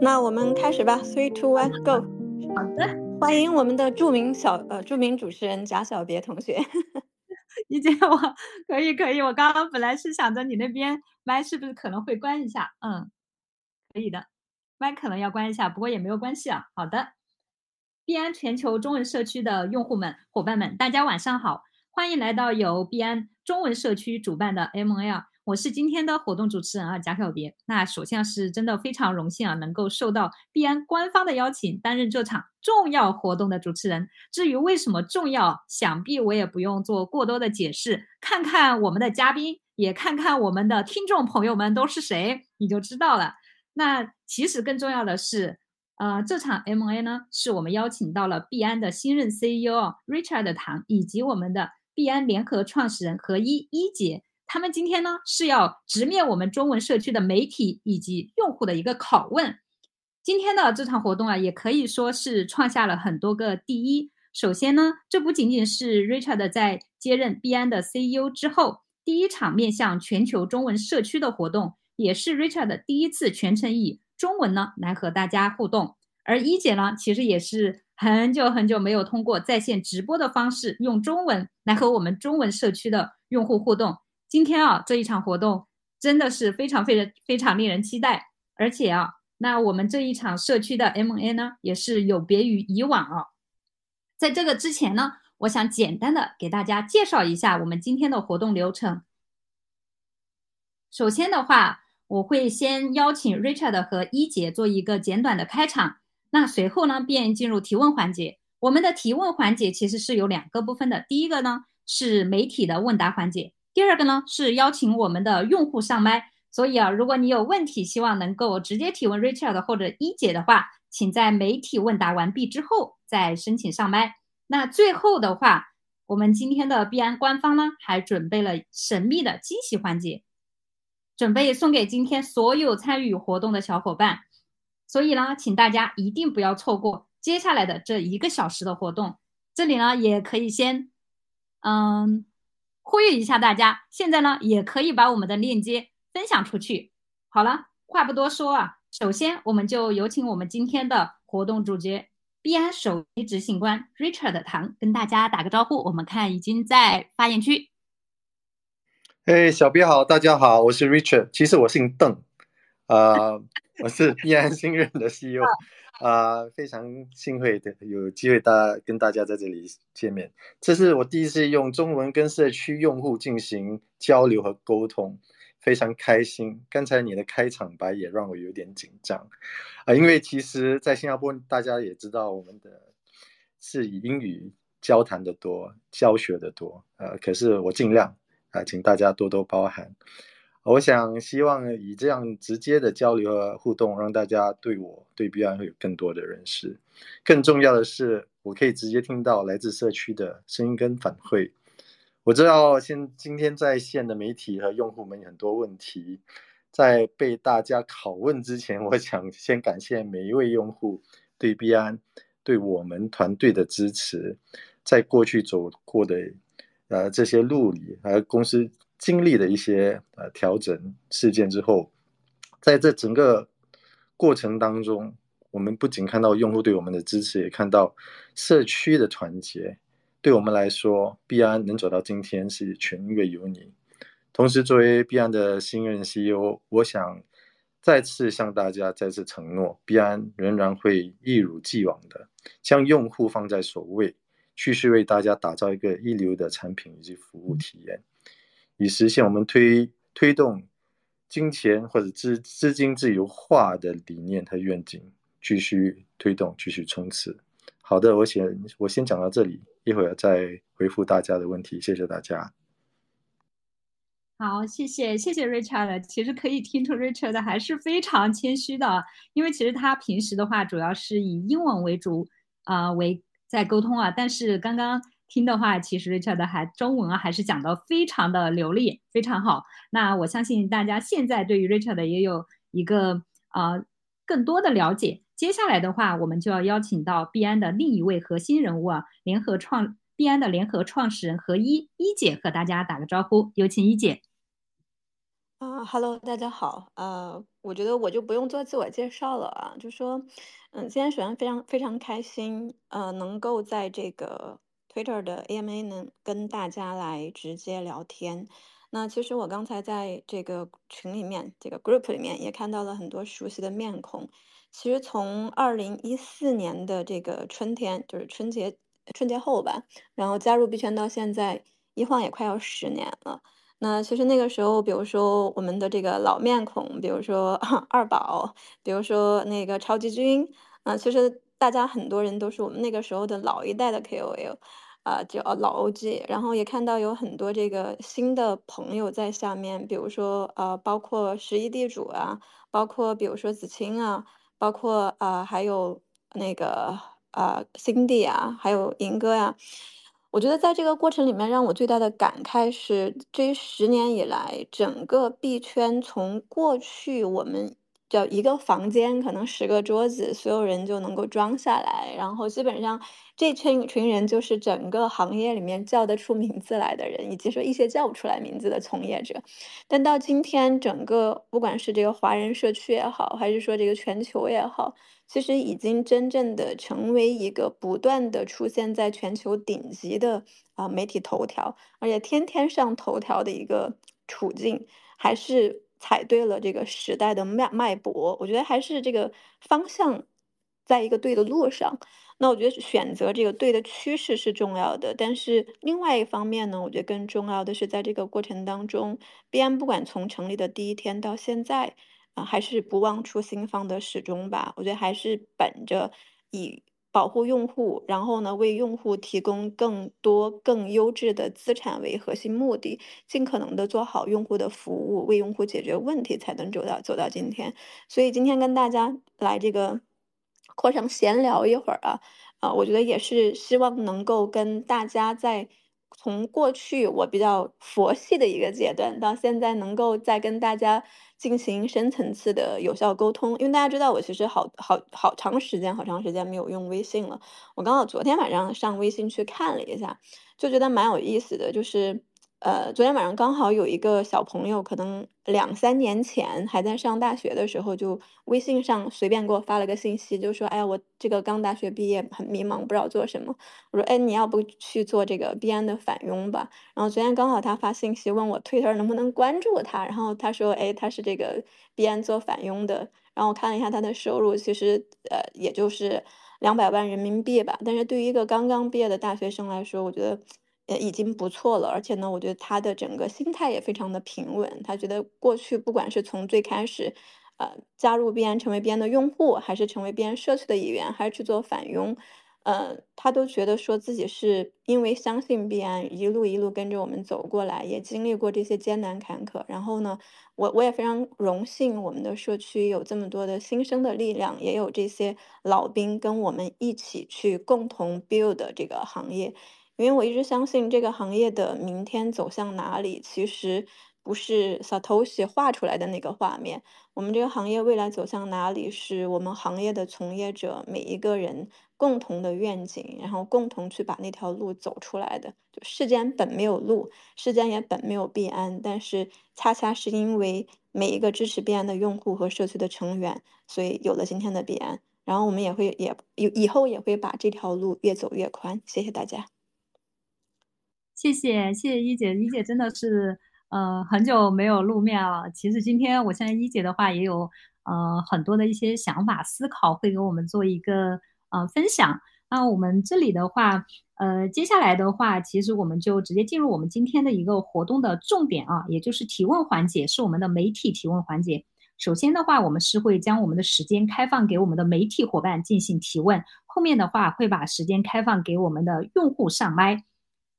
那我们开始吧，Three, two, one, go。好的，欢迎我们的著名小呃著名主持人贾小别同学。理解我可以可以，我刚刚本来是想着你那边麦是不是可能会关一下，嗯，可以的，麦可能要关一下，不过也没有关系啊。好的，币安全球中文社区的用户们、伙伴们，大家晚上好，欢迎来到由币安中文社区主办的 ML。我是今天的活动主持人啊，贾小别。那首先是真的非常荣幸啊，能够受到币安官方的邀请，担任这场重要活动的主持人。至于为什么重要，想必我也不用做过多的解释，看看我们的嘉宾，也看看我们的听众朋友们都是谁，你就知道了。那其实更重要的是，呃，这场 M&A 呢，是我们邀请到了币安的新任 CEO Richard 唐，以及我们的币安联合创始人何一一姐。他们今天呢是要直面我们中文社区的媒体以及用户的一个拷问。今天的这场活动啊，也可以说是创下了很多个第一。首先呢，这不仅仅是 Richard 在接任币安的 CEO 之后第一场面向全球中文社区的活动，也是 Richard 第一次全程以中文呢来和大家互动。而一姐呢，其实也是很久很久没有通过在线直播的方式用中文来和我们中文社区的用户互动。今天啊，这一场活动真的是非常非常非常令人期待，而且啊，那我们这一场社区的 M&A 呢，也是有别于以往啊。在这个之前呢，我想简单的给大家介绍一下我们今天的活动流程。首先的话，我会先邀请 Richard 和一姐做一个简短的开场，那随后呢，便进入提问环节。我们的提问环节其实是有两个部分的，第一个呢是媒体的问答环节。第二个呢是邀请我们的用户上麦，所以啊，如果你有问题，希望能够直接提问 Richard 或者一姐的话，请在媒体问答完毕之后再申请上麦。那最后的话，我们今天的币安官方呢还准备了神秘的惊喜环节，准备送给今天所有参与活动的小伙伴。所以呢，请大家一定不要错过接下来的这一个小时的活动。这里呢也可以先，嗯。呼吁一下大家，现在呢也可以把我们的链接分享出去。好了，话不多说啊，首先我们就有请我们今天的活动主角币安首席执行官 Richard 唐跟大家打个招呼。我们看已经在发言区。哎，小编好，大家好，我是 Richard，其实我姓邓，啊，我是必安新任的 CEO。啊，非常幸会的有机会大跟大家在这里见面，这是我第一次用中文跟社区用户进行交流和沟通，非常开心。刚才你的开场白也让我有点紧张，啊，因为其实，在新加坡大家也知道我们的是以英语交谈的多，教学的多，呃，可是我尽量啊，请大家多多包涵。我想希望以这样直接的交流和互动，让大家对我对 B 安会有更多的认识。更重要的是，我可以直接听到来自社区的声音跟反馈。我知道现今天在线的媒体和用户们很多问题，在被大家拷问之前，我想先感谢每一位用户对 B 安对我们团队的支持。在过去走过的呃这些路里，和公司。经历的一些呃调整事件之后，在这整个过程当中，我们不仅看到用户对我们的支持，也看到社区的团结。对我们来说，币安能走到今天是全因为有你。同时，作为币安的新任 CEO，我想再次向大家再次承诺，币安仍然会一如既往的将用户放在首位，继续为大家打造一个一流的产品以及服务体验。以实现我们推推动金钱或者资资金自由化的理念和愿景，继续推动，继续冲刺。好的，我先我先讲到这里，一会儿再回复大家的问题。谢谢大家。好，谢谢谢谢 Richard。其实可以听出 Richard 还是非常谦虚的，因为其实他平时的话主要是以英文为主啊为在沟通啊，但是刚刚。听的话，其实 Richard 还中文啊，还是讲的非常的流利，非常好。那我相信大家现在对于 Richard 也有一个呃更多的了解。接下来的话，我们就要邀请到币安的另一位核心人物啊，联合创币安的联合创始人何一一姐和大家打个招呼，有请一姐。啊哈喽大家好。呃，我觉得我就不用做自我介绍了啊，就说，嗯，今天首先非常非常开心，呃，能够在这个 Twitter 的 AMA 呢跟大家来直接聊天。那其实我刚才在这个群里面，这个 group 里面也看到了很多熟悉的面孔。其实从二零一四年的这个春天，就是春节春节后吧，然后加入币圈到现在，一晃也快要十年了。那其实那个时候，比如说我们的这个老面孔，比如说 二宝，比如说那个超级君，啊，其实大家很多人都是我们那个时候的老一代的 KOL，啊，就老 OG。然后也看到有很多这个新的朋友在下面，比如说呃，包括十一地主啊，包括比如说子清啊，包括啊还有那个啊 Cindy 啊，还有银哥呀。我觉得在这个过程里面，让我最大的感慨是，这十年以来，整个币圈从过去我们叫一个房间，可能十个桌子，所有人就能够装下来，然后基本上这群群人就是整个行业里面叫得出名字来的人，以及说一些叫不出来名字的从业者。但到今天，整个不管是这个华人社区也好，还是说这个全球也好。其实已经真正的成为一个不断的出现在全球顶级的啊媒体头条，而且天天上头条的一个处境，还是踩对了这个时代的脉脉搏。我觉得还是这个方向，在一个对的路上。那我觉得选择这个对的趋势是重要的，但是另外一方面呢，我觉得更重要的是在这个过程当中，币安不管从成立的第一天到现在。啊，还是不忘初心方的始终吧。我觉得还是本着以保护用户，然后呢为用户提供更多更优质的资产为核心目的，尽可能的做好用户的服务，为用户解决问题，才能走到走到今天。所以今天跟大家来这个课上闲聊一会儿啊，啊，我觉得也是希望能够跟大家在。从过去我比较佛系的一个阶段，到现在能够再跟大家进行深层次的有效沟通，因为大家知道我其实好好好长时间、好长时间没有用微信了。我刚好昨天晚上上微信去看了一下，就觉得蛮有意思的，就是。呃，昨天晚上刚好有一个小朋友，可能两三年前还在上大学的时候，就微信上随便给我发了个信息，就说：“哎，我这个刚大学毕业，很迷茫，不知道做什么。”我说：“哎，你要不去做这个币安的返佣吧？”然后昨天刚好他发信息问我 Twitter 能不能关注他，然后他说：“哎，他是这个币安做返佣的。”然后我看了一下他的收入，其实呃也就是两百万人民币吧，但是对于一个刚刚毕业的大学生来说，我觉得。呃，已经不错了，而且呢，我觉得他的整个心态也非常的平稳。他觉得过去不管是从最开始，呃，加入币安成为币安的用户，还是成为币安社区的一员，还是去做返佣。呃，他都觉得说自己是因为相信币安，一路一路跟着我们走过来，也经历过这些艰难坎坷。然后呢，我我也非常荣幸，我们的社区有这么多的新生的力量，也有这些老兵跟我们一起去共同 build 这个行业。因为我一直相信这个行业的明天走向哪里，其实不是 Satoshi 画出来的那个画面。我们这个行业未来走向哪里，是我们行业的从业者每一个人共同的愿景，然后共同去把那条路走出来的。就世间本没有路，世间也本没有必安，但是恰恰是因为每一个支持必安的用户和社区的成员，所以有了今天的必安。然后我们也会也以以后也会把这条路越走越宽。谢谢大家。谢谢谢谢一姐，一姐真的是呃很久没有露面了。其实今天我相信一姐的话也有呃很多的一些想法思考，会给我们做一个呃分享。那我们这里的话，呃接下来的话，其实我们就直接进入我们今天的一个活动的重点啊，也就是提问环节，是我们的媒体提问环节。首先的话，我们是会将我们的时间开放给我们的媒体伙伴进行提问，后面的话会把时间开放给我们的用户上麦。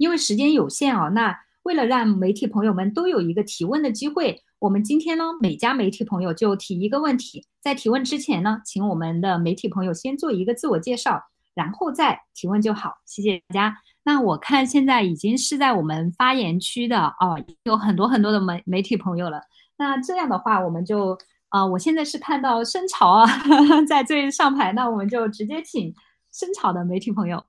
因为时间有限啊，那为了让媒体朋友们都有一个提问的机会，我们今天呢，每家媒体朋友就提一个问题。在提问之前呢，请我们的媒体朋友先做一个自我介绍，然后再提问就好。谢谢大家。那我看现在已经是在我们发言区的哦，有很多很多的媒媒体朋友了。那这样的话，我们就啊，我现在是看到深潮啊，在最上排，那我们就直接请深潮的媒体朋友，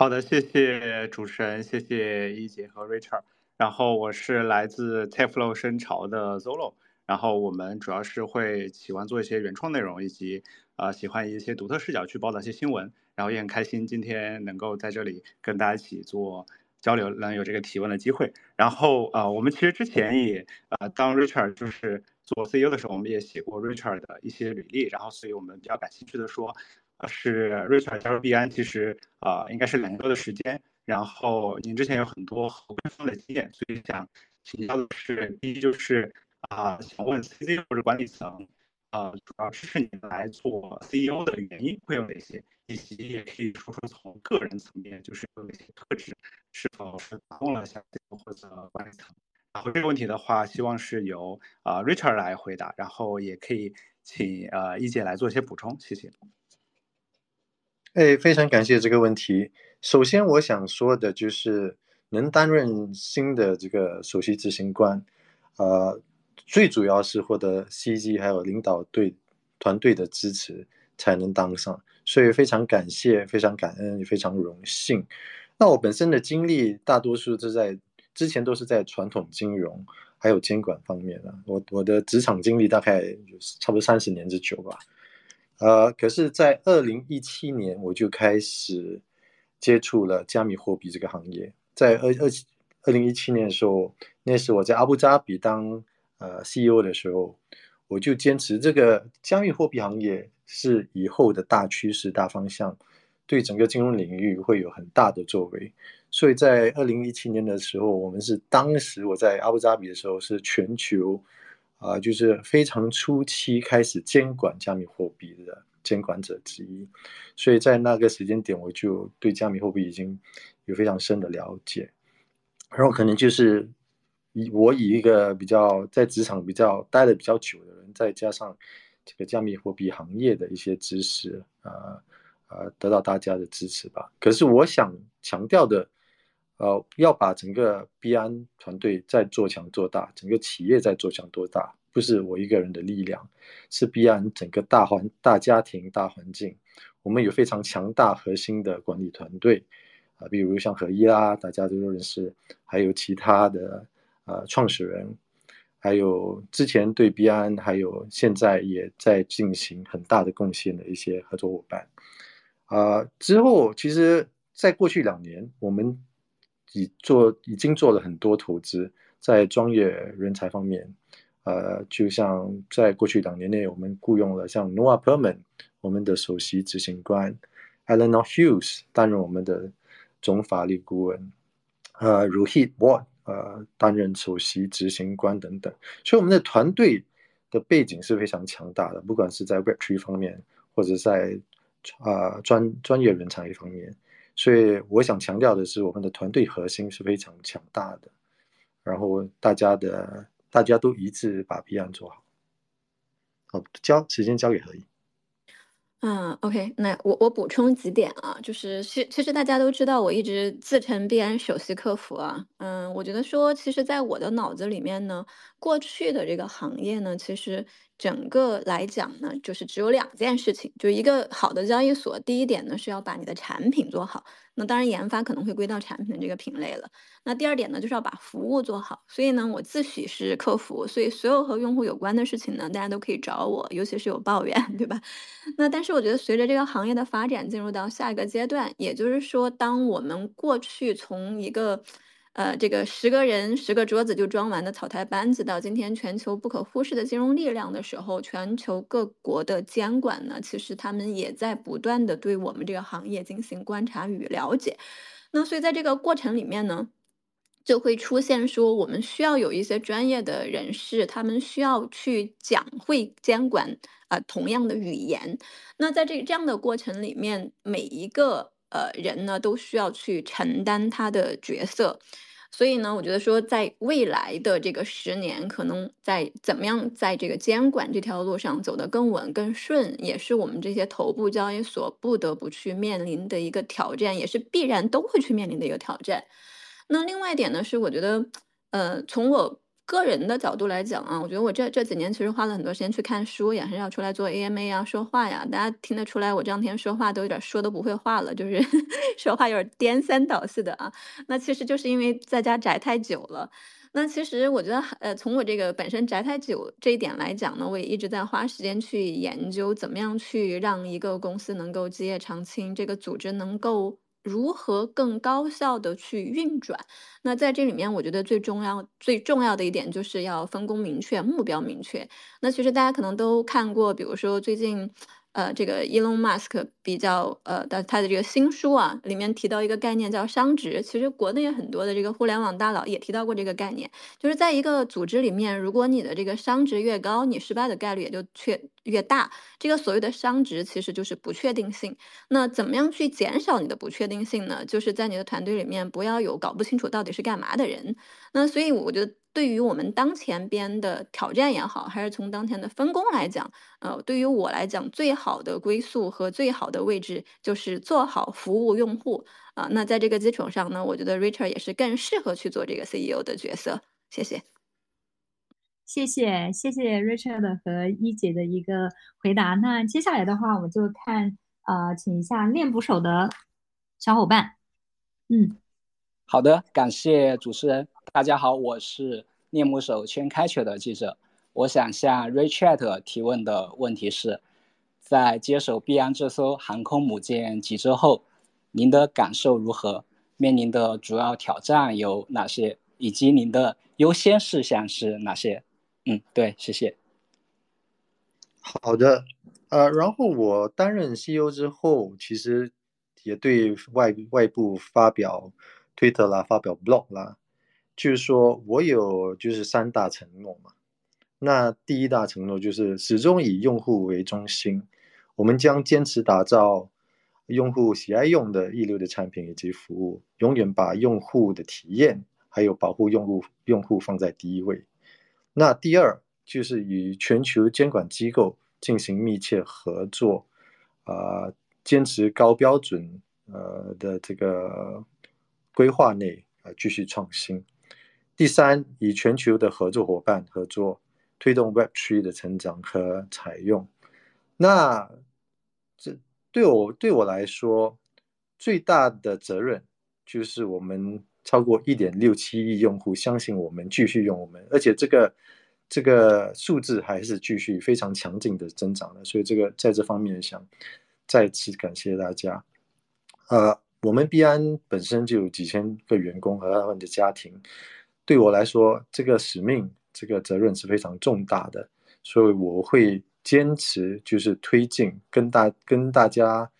好的，谢谢主持人，谢谢一姐和 Richard。然后我是来自 Teflo 深潮的 Zolo，然后我们主要是会喜欢做一些原创内容，以及呃喜欢一些独特视角去报道一些新闻，然后也很开心今天能够在这里跟大家一起做交流，能有这个提问的机会。然后呃我们其实之前也呃当 Richard 就是做 CEO 的时候，我们也写过 Richard 的一些履历，然后所以我们比较感兴趣的说。是 Richard 加入币安，其实啊应该是两年多的时间。然后您之前有很多合规方的经验，所以想请教的是，第一就是啊，想问 CEO 或者管理层，啊，主要支持你来做 CEO 的原因会有哪些？以及也可以说说从个人层面，就是有哪些特质是否是打动了像 CEO 或者管理层？然后这个问题的话，希望是由啊 Richard 来回答，然后也可以请呃一姐来做一些补充，谢谢。哎，非常感谢这个问题。首先，我想说的就是能担任新的这个首席执行官，呃，最主要是获得 CG 还有领导队团队的支持才能当上，所以非常感谢，非常感恩，也非常荣幸。那我本身的经历大多数是在之前都是在传统金融还有监管方面的，我我的职场经历大概差不多三十年之久吧。呃，可是，在二零一七年我就开始接触了加密货币这个行业。在二二二零一七年的时候，那时我在阿布扎比当呃 CEO 的时候，我就坚持这个加密货币行业是以后的大趋势、大方向，对整个金融领域会有很大的作为。所以在二零一七年的时候，我们是当时我在阿布扎比的时候是全球。啊，就是非常初期开始监管加密货币的监管者之一，所以在那个时间点，我就对加密货币已经有非常深的了解。然后可能就是以我以一个比较在职场比较待的比较久的人，再加上这个加密货币行业的一些知识，啊啊，得到大家的支持吧。可是我想强调的。呃，要把整个币安团队再做强做大，整个企业再做强做大，不是我一个人的力量，是币安整个大环大家庭大环境。我们有非常强大核心的管理团队，啊，比如像何一啦，大家都认识，还有其他的呃创始人，还有之前对币安，还有现在也在进行很大的贡献的一些合作伙伴。啊，之后其实，在过去两年，我们。已做已经做了很多投资，在专业人才方面，呃，就像在过去两年内，我们雇佣了像 Noah Perman，我们的首席执行官，Eleanor Hughes 担任我们的总法律顾问，呃，Ruhit Ward 呃担任首席执行官等等，所以我们的团队的背景是非常强大的，不管是在 Web3 方面，或者在啊专专业人才方面。所以我想强调的是，我们的团队核心是非常强大的，然后大家的大家都一致把 B 案做好。好，交时间交给何毅。嗯，OK，那我我补充几点啊，就是其其实大家都知道，我一直自称币安首席客服啊。嗯，我觉得说，其实在我的脑子里面呢，过去的这个行业呢，其实。整个来讲呢，就是只有两件事情，就一个好的交易所，第一点呢是要把你的产品做好，那当然研发可能会归到产品的这个品类了。那第二点呢，就是要把服务做好。所以呢，我自诩是客服，所以所有和用户有关的事情呢，大家都可以找我，尤其是有抱怨，对吧？那但是我觉得，随着这个行业的发展，进入到下一个阶段，也就是说，当我们过去从一个呃，这个十个人十个桌子就装完的草台班子，到今天全球不可忽视的金融力量的时候，全球各国的监管呢，其实他们也在不断的对我们这个行业进行观察与了解。那所以在这个过程里面呢，就会出现说，我们需要有一些专业的人士，他们需要去讲会监管啊同样的语言。那在这这样的过程里面，每一个。呃，人呢都需要去承担他的角色，所以呢，我觉得说，在未来的这个十年，可能在怎么样在这个监管这条路上走得更稳更顺，也是我们这些头部交易所不得不去面临的一个挑战，也是必然都会去面临的一个挑战。那另外一点呢，是我觉得，呃，从我。个人的角度来讲啊，我觉得我这这几年其实花了很多时间去看书，也很少出来做 AMA 啊、说话呀。大家听得出来，我这两天说话都有点说都不会话了，就是 说话有点颠三倒四的啊。那其实就是因为在家宅太久了。那其实我觉得，呃，从我这个本身宅太久这一点来讲呢，我也一直在花时间去研究，怎么样去让一个公司能够基业长青，这个组织能够如何更高效的去运转。那在这里面，我觉得最重要、最重要的一点就是要分工明确、目标明确。那其实大家可能都看过，比如说最近。呃，这个 Elon Musk 比较呃的他的这个新书啊，里面提到一个概念叫商值。其实国内很多的这个互联网大佬也提到过这个概念，就是在一个组织里面，如果你的这个商值越高，你失败的概率也就确越大。这个所谓的商值其实就是不确定性。那怎么样去减少你的不确定性呢？就是在你的团队里面不要有搞不清楚到底是干嘛的人。那所以我觉得。对于我们当前边的挑战也好，还是从当前的分工来讲，呃，对于我来讲，最好的归宿和最好的位置就是做好服务用户啊。那在这个基础上呢，我觉得 Richard 也是更适合去做这个 CEO 的角色。谢谢，谢谢，谢谢 Richard 和一姐的一个回答。那接下来的话，我就看呃，请一下练捕手的小伙伴。嗯，好的，感谢主持人。大家好，我是猎目手圈开球的记者。我想向 Richard 提问的问题是，在接手币安这艘航空母舰几周后，您的感受如何？面临的主要挑战有哪些？以及您的优先事项是哪些？嗯，对，谢谢。好的，呃，然后我担任 CEO 之后，其实也对外外部发表推特啦，发表 blog 啦。就是说，我有就是三大承诺嘛。那第一大承诺就是始终以用户为中心，我们将坚持打造用户喜爱用的一流的产品以及服务，永远把用户的体验还有保护用户用户放在第一位。那第二就是与全球监管机构进行密切合作，啊，坚持高标准呃的这个规划内啊继续创新。第三，以全球的合作伙伴合作，推动 Web3 的成长和采用。那这对我对我来说，最大的责任就是我们超过一点六七亿用户相信我们，继续用我们，而且这个这个数字还是继续非常强劲的增长的。所以这个在这方面想再次感谢大家。呃，我们币安本身就有几千个员工和他们的家庭。对我来说，这个使命、这个责任是非常重大的，所以我会坚持，就是推进跟大、跟大家、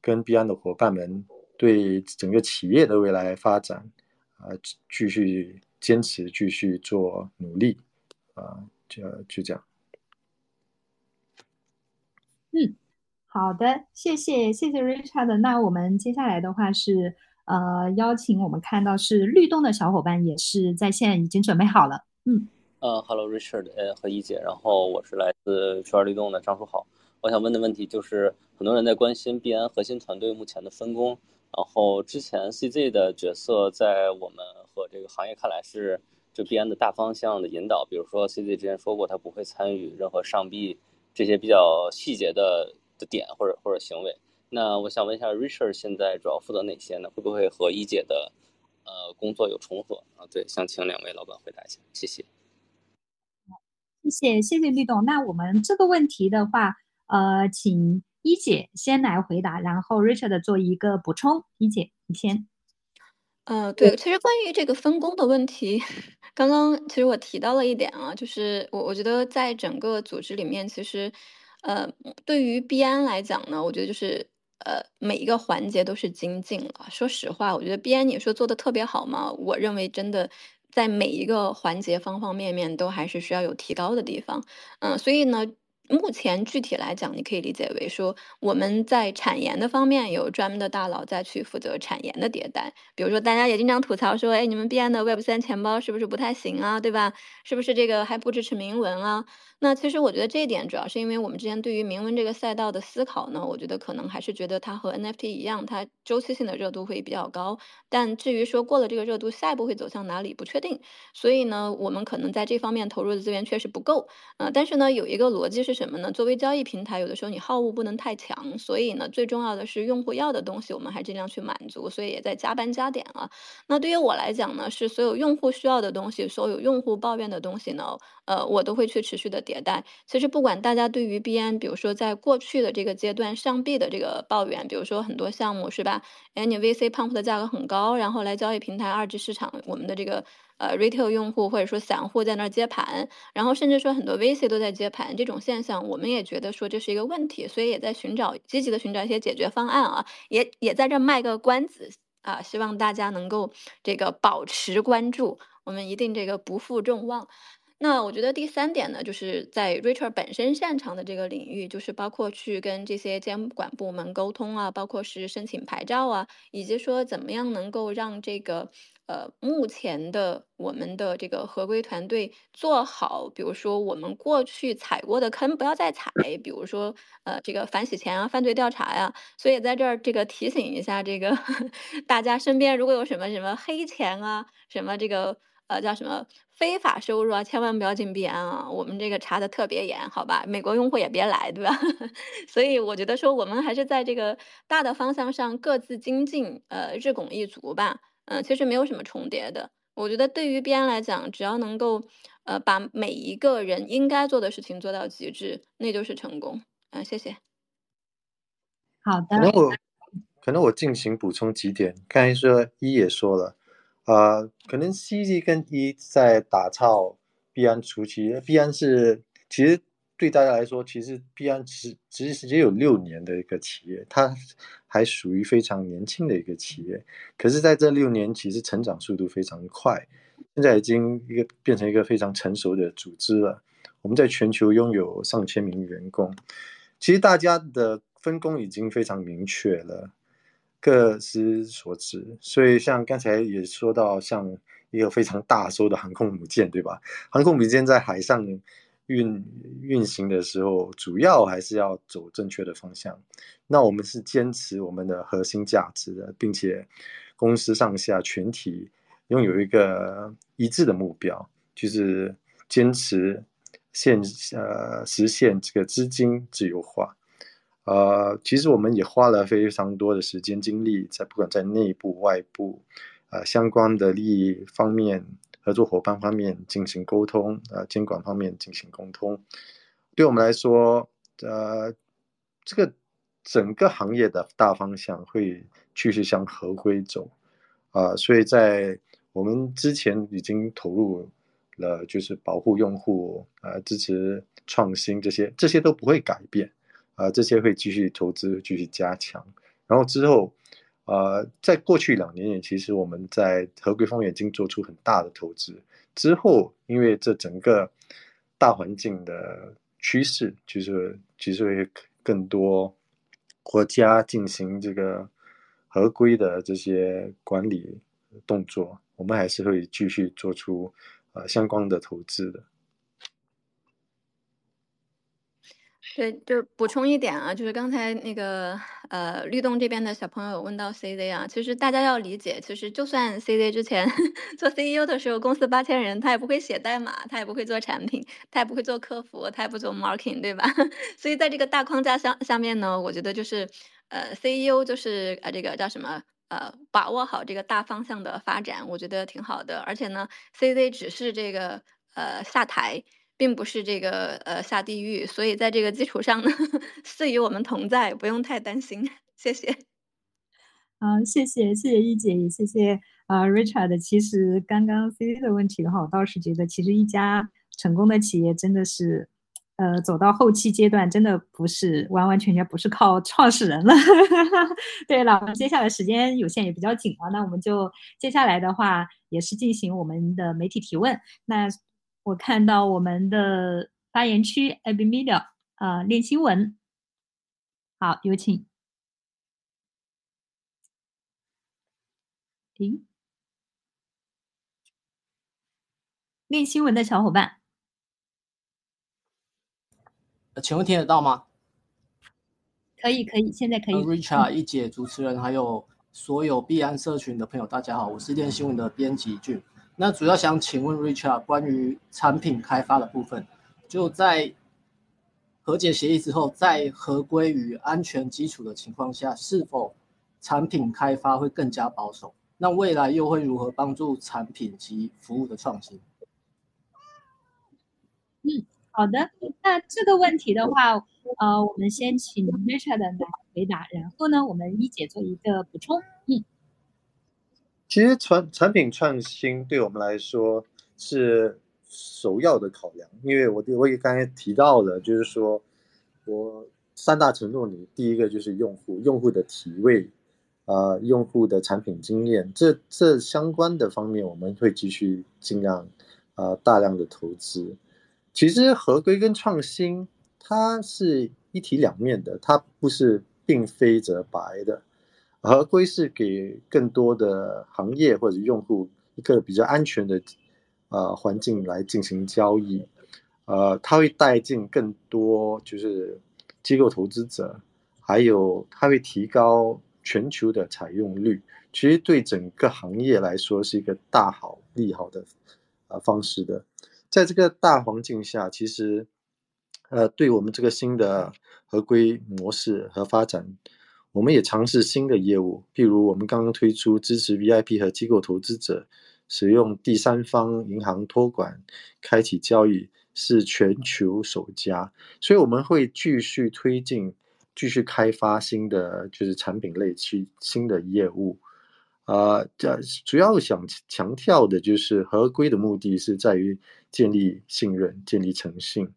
跟币安的伙伴们对整个企业的未来发展啊，继续坚持、继续做努力啊，就就这样。嗯，好的，谢谢，谢谢 Richard。那我们接下来的话是。呃，邀请我们看到是律动的小伙伴也是在线，已经准备好了。嗯，呃，Hello Richard，呃和一姐，然后我是来自圈律动的张书豪。我想问的问题就是，很多人在关心币安核心团队目前的分工。然后之前 CZ 的角色在我们和这个行业看来是就币安的大方向的引导。比如说 CZ 之前说过，他不会参与任何上币这些比较细节的的点或者或者行为。那我想问一下，Richard 现在主要负责哪些呢？会不会和一姐的呃工作有重合啊？对，想请两位老板回答一下，谢谢。谢谢谢谢律董。那我们这个问题的话，呃，请一姐先来回答，然后 Richard 做一个补充。一姐，你先。呃，对，其实关于这个分工的问题，刚刚其实我提到了一点啊，就是我我觉得在整个组织里面，其实呃，对于币安来讲呢，我觉得就是。呃，每一个环节都是精进了。说实话，我觉得 B N 你说做的特别好吗？我认为真的在每一个环节方方面面都还是需要有提高的地方。嗯，所以呢，目前具体来讲，你可以理解为说，我们在产研的方面有专门的大佬在去负责产研的迭代。比如说，大家也经常吐槽说，哎，你们 BN 的 Web 三钱包是不是不太行啊？对吧？是不是这个还不支持明文啊？那其实我觉得这一点主要是因为我们之前对于明文这个赛道的思考呢，我觉得可能还是觉得它和 NFT 一样，它周期性的热度会比较高。但至于说过了这个热度，下一步会走向哪里，不确定。所以呢，我们可能在这方面投入的资源确实不够。呃，但是呢，有一个逻辑是什么呢？作为交易平台，有的时候你好恶不能太强，所以呢，最重要的是用户要的东西，我们还尽量去满足。所以也在加班加点啊。那对于我来讲呢，是所有用户需要的东西，所有用户抱怨的东西呢，呃，我都会去持续的。迭代，其实不管大家对于 BN，比如说在过去的这个阶段上币的这个抱怨，比如说很多项目是吧？哎，你 VC pump 的价格很高，然后来交易平台二级市场，我们的这个呃 retail 用户或者说散户在那儿接盘，然后甚至说很多 VC 都在接盘，这种现象我们也觉得说这是一个问题，所以也在寻找积极的寻找一些解决方案啊，也也在这卖个关子啊，希望大家能够这个保持关注，我们一定这个不负众望。那我觉得第三点呢，就是在 Richard 本身擅长的这个领域，就是包括去跟这些监管部门沟通啊，包括是申请牌照啊，以及说怎么样能够让这个呃目前的我们的这个合规团队做好，比如说我们过去踩过的坑不要再踩，比如说呃这个反洗钱啊、犯罪调查呀，所以在这儿这个提醒一下这个 大家身边如果有什么什么黑钱啊，什么这个。呃，叫什么非法收入啊？千万不要进币安啊！我们这个查的特别严，好吧？美国用户也别来，对吧？所以我觉得说，我们还是在这个大的方向上各自精进，呃，日拱一卒吧。嗯，其实没有什么重叠的。我觉得对于币安来讲，只要能够呃把每一个人应该做的事情做到极致，那就是成功。嗯，谢谢。好的。可能我可能我进行补充几点。刚才说一也说了。呃，可能 C G 跟 E 在打造币安初期，币安是其实对大家来说，其实币安只只是只有六年的一个企业，它还属于非常年轻的一个企业。可是在这六年，其实成长速度非常快，现在已经一个变成一个非常成熟的组织了。我们在全球拥有上千名员工，其实大家的分工已经非常明确了。各司所职，所以像刚才也说到，像一个非常大艘的航空母舰，对吧？航空母舰在海上运运行的时候，主要还是要走正确的方向。那我们是坚持我们的核心价值的，并且公司上下全体拥有一个一致的目标，就是坚持现呃实现这个资金自由化。呃，其实我们也花了非常多的时间精力，在不管在内部、外部，呃，相关的利益方面、合作伙伴方面进行沟通，呃，监管方面进行沟通。对我们来说，呃，这个整个行业的大方向会继续向合规走，啊，所以在我们之前已经投入了，就是保护用户，呃，支持创新这些，这些都不会改变。啊，这些会继续投资，继续加强。然后之后，呃，在过去两年也，其实我们在合规方面已经做出很大的投资。之后，因为这整个大环境的趋势，就是其实会更多国家进行这个合规的这些管理动作，我们还是会继续做出呃相关的投资的。对，就补充一点啊，就是刚才那个呃，律动这边的小朋友问到 CZ 啊，其实大家要理解，其实就算 CZ 之前 做 CEO 的时候，公司八千人，他也不会写代码，他也不会做产品，他也不会做客服，他也不做 marketing，对吧？所以在这个大框架下下面呢，我觉得就是呃，CEO 就是呃这个叫什么呃，把握好这个大方向的发展，我觉得挺好的。而且呢，CZ 只是这个呃下台。并不是这个呃下地狱，所以在这个基础上呢，赐予我们同在，不用太担心。谢谢。啊，谢谢谢谢一姐，也谢谢啊 Richard。其实刚刚 C C 的问题的话，我倒是觉得，其实一家成功的企业真的是，呃，走到后期阶段，真的不是完完全全不是靠创始人了。对了，接下来时间有限，也比较紧了，那我们就接下来的话也是进行我们的媒体提问。那我看到我们的发言区 a b i m i l i a 呃练新闻。好，有请。停，练新闻的小伙伴，呃请问听得到吗？可以可以，现在可以。Richard 一姐主持人，还有所有币安社群的朋友，大家好，我是练新闻的编辑俊。那主要想请问 Richard 关于产品开发的部分，就在和解协议之后，在合规与安全基础的情况下，是否产品开发会更加保守？那未来又会如何帮助产品及服务的创新？嗯，好的。那这个问题的话，呃，我们先请 Richard 来回答，然后呢，我们一姐做一个补充。嗯，其实产产品创新对我们来说是首要的考量，因为我我也刚才提到了，就是说我三大承诺里，第一个就是用户，用户的体位，呃，用户的产品经验，这这相关的方面，我们会继续尽量呃大量的投资。其实合规跟创新它是一体两面的，它不是并非则白的。合规是给更多的行业或者用户一个比较安全的呃环境来进行交易，呃，它会带进更多就是机构投资者，还有它会提高全球的采用率，其实对整个行业来说是一个大好利好的呃方式的。在这个大环境下，其实呃对我们这个新的合规模式和发展。我们也尝试新的业务，譬如我们刚刚推出支持 VIP 和机构投资者使用第三方银行托管开启交易，是全球首家。所以我们会继续推进、继续开发新的就是产品类去新的业务。呃，这主要想强调的就是合规的目的是在于建立信任、建立诚信。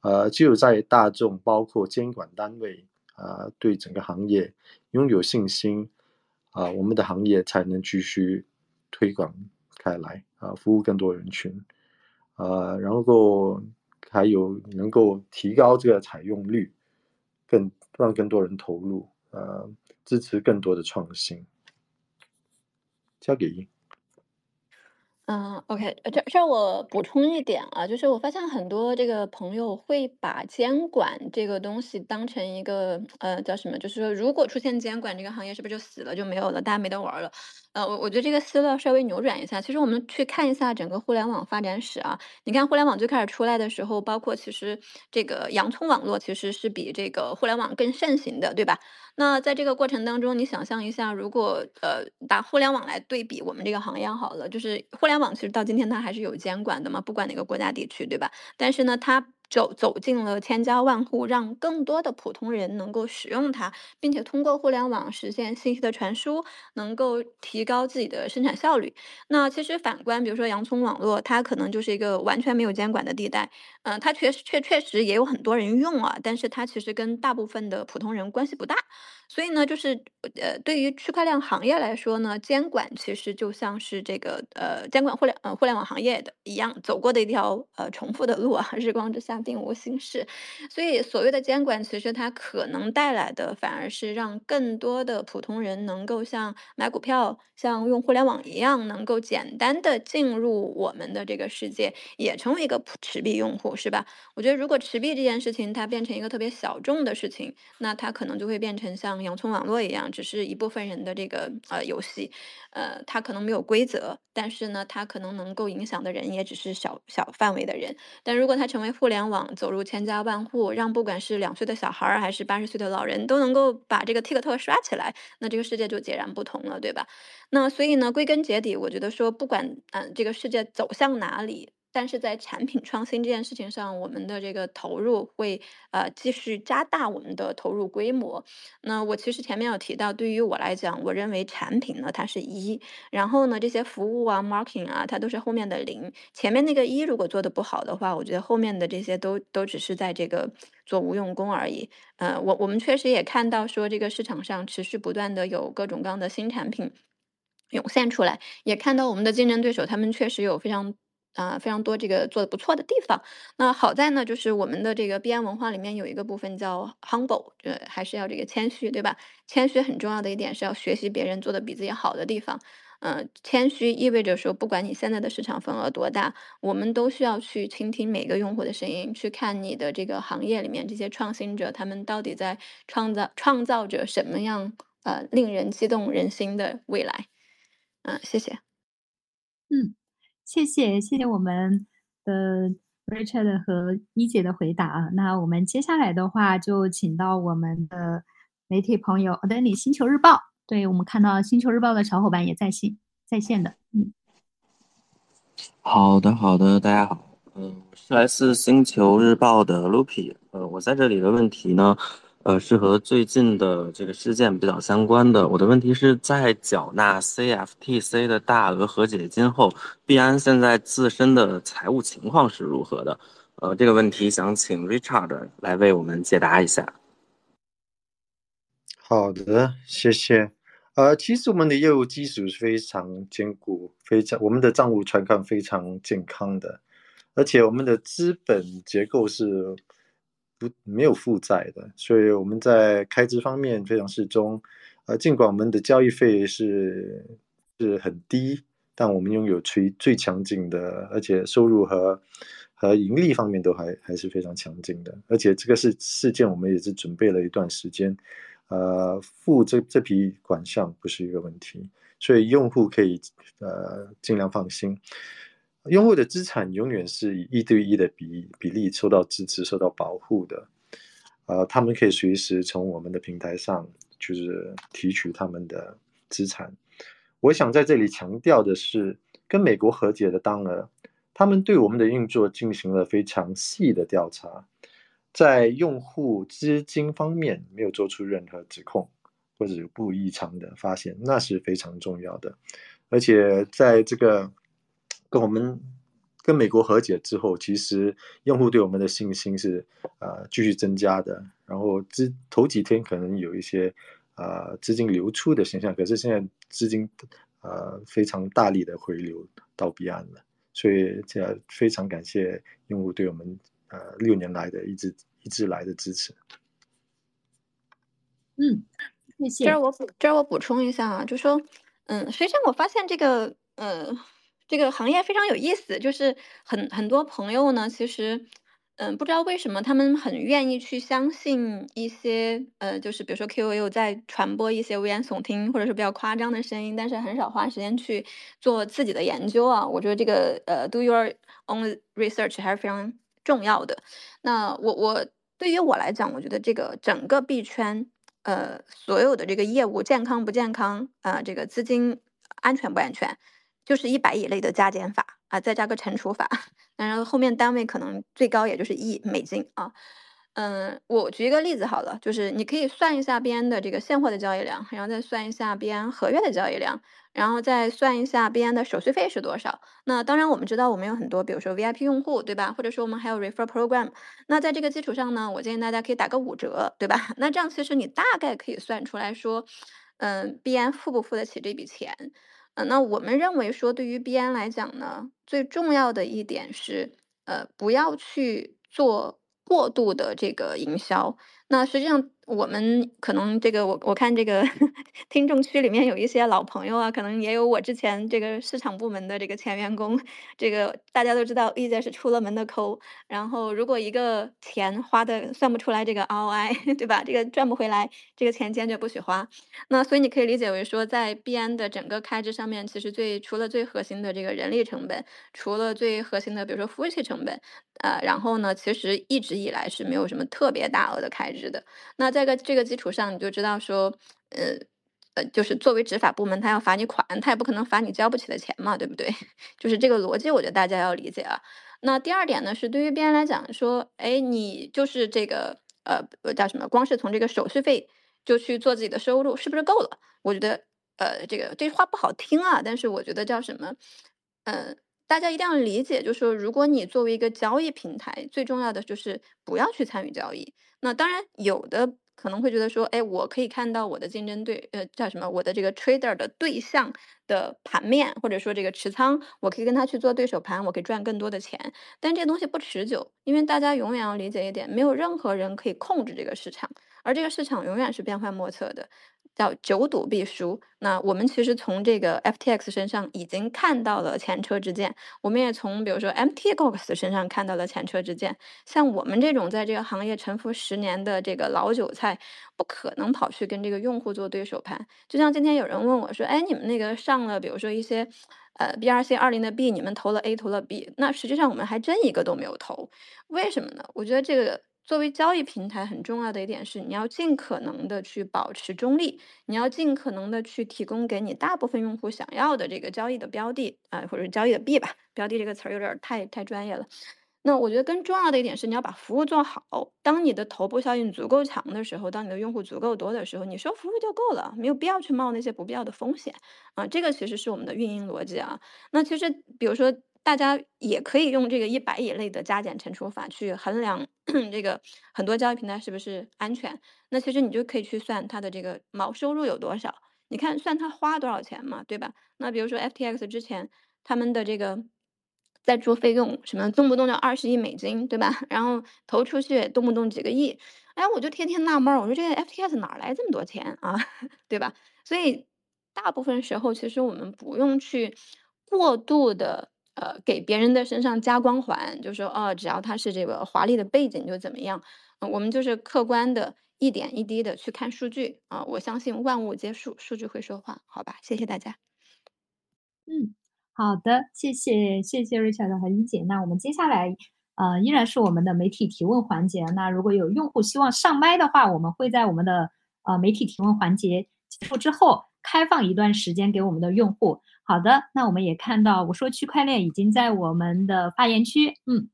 呃，只有在大众包括监管单位。啊，对整个行业拥有信心，啊，我们的行业才能继续推广开来，啊，服务更多人群，啊，然后还有能够提高这个采用率，更让更多人投入，呃，支持更多的创新。交给一。嗯，OK，这这我补充一点啊，就是我发现很多这个朋友会把监管这个东西当成一个呃叫什么，就是说如果出现监管，这个行业是不是就死了就没有了，大家没得玩了？呃，我我觉得这个思路要稍微扭转一下。其实我们去看一下整个互联网发展史啊，你看互联网最开始出来的时候，包括其实这个洋葱网络其实是比这个互联网更盛行的，对吧？那在这个过程当中，你想象一下，如果呃把互联网来对比我们这个行业好了，就是互联网其实到今天它还是有监管的嘛，不管哪个国家地区，对吧？但是呢，它走走进了千家万户，让更多的普通人能够使用它，并且通过互联网实现信息的传输，能够提高自己的生产效率。那其实反观，比如说洋葱网络，它可能就是一个完全没有监管的地带，嗯、它确实确确实也有很多人用啊，但是它其实跟大部分的普通人关系不大。所以呢，就是呃，对于区块链行业来说呢，监管其实就像是这个呃，监管互联呃互联网行业的一样走过的一条呃重复的路啊，日光之下并无新事。所以所谓的监管，其实它可能带来的反而是让更多的普通人能够像买股票、像用互联网一样，能够简单的进入我们的这个世界，也成为一个持币用户，是吧？我觉得如果持币这件事情它变成一个特别小众的事情，那它可能就会变成像洋葱网络一样，只是一部分人的这个呃游戏，呃，它可能没有规则，但是呢，它可能能够影响的人也只是小小范围的人。但如果它成为互联网，走入千家万户，让不管是两岁的小孩儿还是八十岁的老人都能够把这个 TikTok 刷起来，那这个世界就截然不同了，对吧？那所以呢，归根结底，我觉得说，不管嗯、这个世界走向哪里。但是在产品创新这件事情上，我们的这个投入会呃继续加大我们的投入规模。那我其实前面有提到，对于我来讲，我认为产品呢它是一，然后呢这些服务啊、marketing 啊，它都是后面的零。前面那个一如果做的不好的话，我觉得后面的这些都都只是在这个做无用功而已。呃，我我们确实也看到说，这个市场上持续不断的有各种各样的新产品涌现出来，也看到我们的竞争对手他们确实有非常。啊、非常多这个做的不错的地方。那好在呢，就是我们的这个币安文化里面有一个部分叫 humble，呃，还是要这个谦虚，对吧？谦虚很重要的一点是要学习别人做的比自己好的地方。嗯、谦虚意味着说，不管你现在的市场份额多大，我们都需要去倾听每个用户的声音，去看你的这个行业里面这些创新者，他们到底在创造创造着什么样呃令人激动人心的未来。嗯、谢谢。嗯，谢谢谢谢我们的 Richard 和一姐的回答啊。那我们接下来的话就请到我们的媒体朋友 d a n n y 星球日报。对我们看到星球日报的小伙伴也在线在线的，嗯，好的，好的，大家好，嗯，我是来自星球日报的 Lupi，呃，我在这里的问题呢，呃，是和最近的这个事件比较相关的。我的问题是在缴纳 CFTC 的大额和解金后，币安现在自身的财务情况是如何的？呃，这个问题想请 Richard 来为我们解答一下。好的，谢谢。呃，其实我们的业务基础是非常坚固，非常我们的账务传看非常健康的，而且我们的资本结构是不没有负债的，所以我们在开支方面非常适中。呃，尽管我们的交易费是是很低，但我们拥有最最强劲的，而且收入和和盈利方面都还还是非常强劲的。而且这个是事件，我们也是准备了一段时间。呃，付这这批款项不是一个问题，所以用户可以呃尽量放心。用户的资产永远是以一对一的比比例受到支持、受到保护的。呃，他们可以随时从我们的平台上就是提取他们的资产。我想在这里强调的是，跟美国和解的当儿，他们对我们的运作进行了非常细的调查。在用户资金方面没有做出任何指控或者不异常的发现，那是非常重要的。而且在这个跟我们跟美国和解之后，其实用户对我们的信心是呃继续增加的。然后之头几天可能有一些呃资金流出的现象，可是现在资金呃非常大力的回流到彼岸了。所以这非常感谢用户对我们呃六年来的一直。一直来的支持。嗯，谢谢。这儿我补这儿我补充一下啊，就说，嗯，实际上我发现这个，呃，这个行业非常有意思，就是很很多朋友呢，其实，嗯，不知道为什么他们很愿意去相信一些，呃，就是比如说 KOL 在传播一些危言耸听或者是比较夸张的声音，但是很少花时间去做自己的研究啊。我觉得这个，呃，do your own research 还是非常重要的。那我我。对于我来讲，我觉得这个整个币圈，呃，所有的这个业务健康不健康啊，这个资金安全不安全，就是一百以内的加减法啊，再加个乘除法，然后后面单位可能最高也就是一美金啊。嗯，我举一个例子好了，就是你可以算一下边的这个现货的交易量，然后再算一下边合约的交易量，然后再算一下边的手续费是多少。那当然，我们知道我们有很多，比如说 VIP 用户，对吧？或者说我们还有 Refer Program。那在这个基础上呢，我建议大家可以打个五折，对吧？那这样其实你大概可以算出来说，嗯，币安付不付得起这笔钱？那我们认为说，对于 B N 来讲呢，最重要的一点是，呃，不要去做。过度的这个营销，那实际上我们可能这个我我看这个听众区里面有一些老朋友啊，可能也有我之前这个市场部门的这个前员工，这个大家都知道，一姐是出了门的抠，然后如果一个钱花的算不出来这个 ROI，对吧？这个赚不回来，这个钱坚决不许花。那所以你可以理解为说，在币安的整个开支上面，其实最除了最核心的这个人力成本，除了最核心的比如说服务器成本。呃，然后呢，其实一直以来是没有什么特别大额的开支的。那在个这个基础上，你就知道说，呃，就是作为执法部门，他要罚你款，他也不可能罚你交不起的钱嘛，对不对？就是这个逻辑，我觉得大家要理解啊。那第二点呢，是对于别人来讲说，哎，你就是这个呃叫什么，光是从这个手续费就去做自己的收入，是不是够了？我觉得，呃，这个这话不好听啊，但是我觉得叫什么，嗯。大家一定要理解，就是说，如果你作为一个交易平台，最重要的就是不要去参与交易。那当然，有的可能会觉得说，哎，我可以看到我的竞争对，呃，叫什么？我的这个 trader 的对象的盘面，或者说这个持仓，我可以跟他去做对手盘，我可以赚更多的钱。但这东西不持久，因为大家永远要理解一点，没有任何人可以控制这个市场，而这个市场永远是变幻莫测的。叫久赌必输。那我们其实从这个 FTX 身上已经看到了前车之鉴，我们也从比如说 MTGOX 身上看到了前车之鉴。像我们这种在这个行业沉浮十年的这个老韭菜，不可能跑去跟这个用户做对手盘。就像今天有人问我说：“哎，你们那个上了，比如说一些呃 BRC 二零的币，你们投了 A，投了 B，那实际上我们还真一个都没有投，为什么呢？我觉得这个。”作为交易平台，很重要的一点是，你要尽可能的去保持中立，你要尽可能的去提供给你大部分用户想要的这个交易的标的啊，或者交易的币吧。标的这个词儿有点太太专业了。那我觉得更重要的一点是，你要把服务做好。当你的头部效应足够强的时候，当你的用户足够多的时候，你收服务就够了，没有必要去冒那些不必要的风险啊。这个其实是我们的运营逻辑啊。那其实比如说。大家也可以用这个一百以内的加减乘除法去衡量这个很多交易平台是不是安全。那其实你就可以去算它的这个毛收入有多少，你看算它花多少钱嘛，对吧？那比如说 FTX 之前他们的这个在做费用什么动不动就二十亿美金，对吧？然后投出去动不动几个亿，哎，我就天天纳闷，我说这个 FTX 哪来这么多钱啊，对吧？所以大部分时候其实我们不用去过度的。呃，给别人的身上加光环，就说哦，只要他是这个华丽的背景就怎么样？嗯，我们就是客观的一点一滴的去看数据啊。我相信万物皆数，数据会说话，好吧？谢谢大家。嗯，好的，谢谢谢谢 Richard 和一姐。那我们接下来呃依然是我们的媒体提问环节。那如果有用户希望上麦的话，我们会在我们的呃媒体提问环节结束之后开放一段时间给我们的用户。好的，那我们也看到我说区块链已经在我们的发言区，嗯，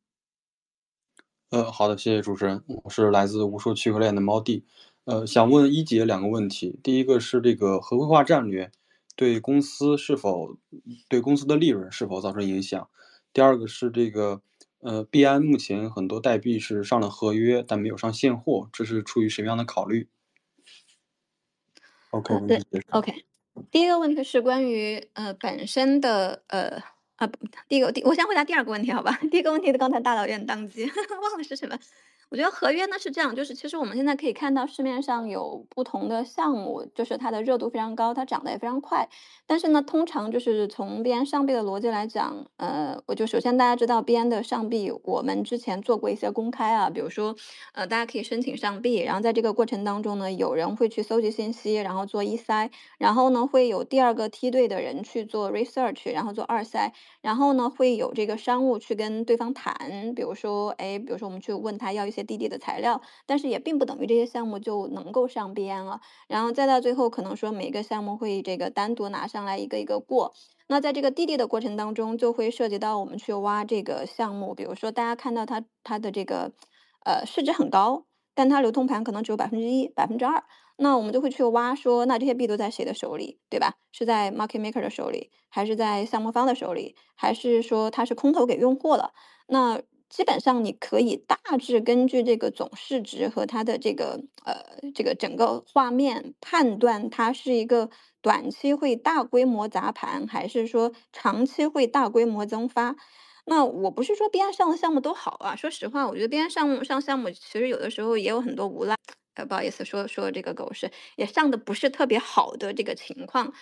呃，好的，谢谢主持人，我是来自无数区块链的猫弟，呃，想问一姐两个问题，第一个是这个合规化战略对公司是否对公司的利润是否造成影响？第二个是这个呃，币安目前很多代币是上了合约，但没有上现货，这是出于什么样的考虑？OK，对，OK。第一个问题是关于呃本身的呃啊不，第一个第我先回答第二个问题好吧？第一个问题的刚才大脑有点宕机，忘了是什么。我觉得合约呢是这样，就是其实我们现在可以看到市面上有不同的项目，就是它的热度非常高，它涨得也非常快。但是呢，通常就是从 BN 上币的逻辑来讲，呃，我就首先大家知道 BN 的上币，我们之前做过一些公开啊，比如说，呃，大家可以申请上币，然后在这个过程当中呢，有人会去搜集信息，然后做一筛，然后呢会有第二个梯队的人去做 research，然后做二筛，然后呢会有这个商务去跟对方谈，比如说，哎，比如说我们去问他要一些。滴滴的材料，但是也并不等于这些项目就能够上边了。然后再到最后，可能说每个项目会这个单独拿上来一个一个过。那在这个滴滴的过程当中，就会涉及到我们去挖这个项目，比如说大家看到它它的这个呃市值很高，但它流通盘可能只有百分之一、百分之二，那我们就会去挖说，那这些币都在谁的手里，对吧？是在 market maker 的手里，还是在项目方的手里，还是说它是空投给用户了？那基本上你可以大致根据这个总市值和它的这个呃这个整个画面判断，它是一个短期会大规模砸盘，还是说长期会大规模增发。那我不是说边上的项目都好啊，说实话，我觉得边上上项目其实有的时候也有很多无赖，呃，不好意思说说这个狗屎，也上的不是特别好的这个情况。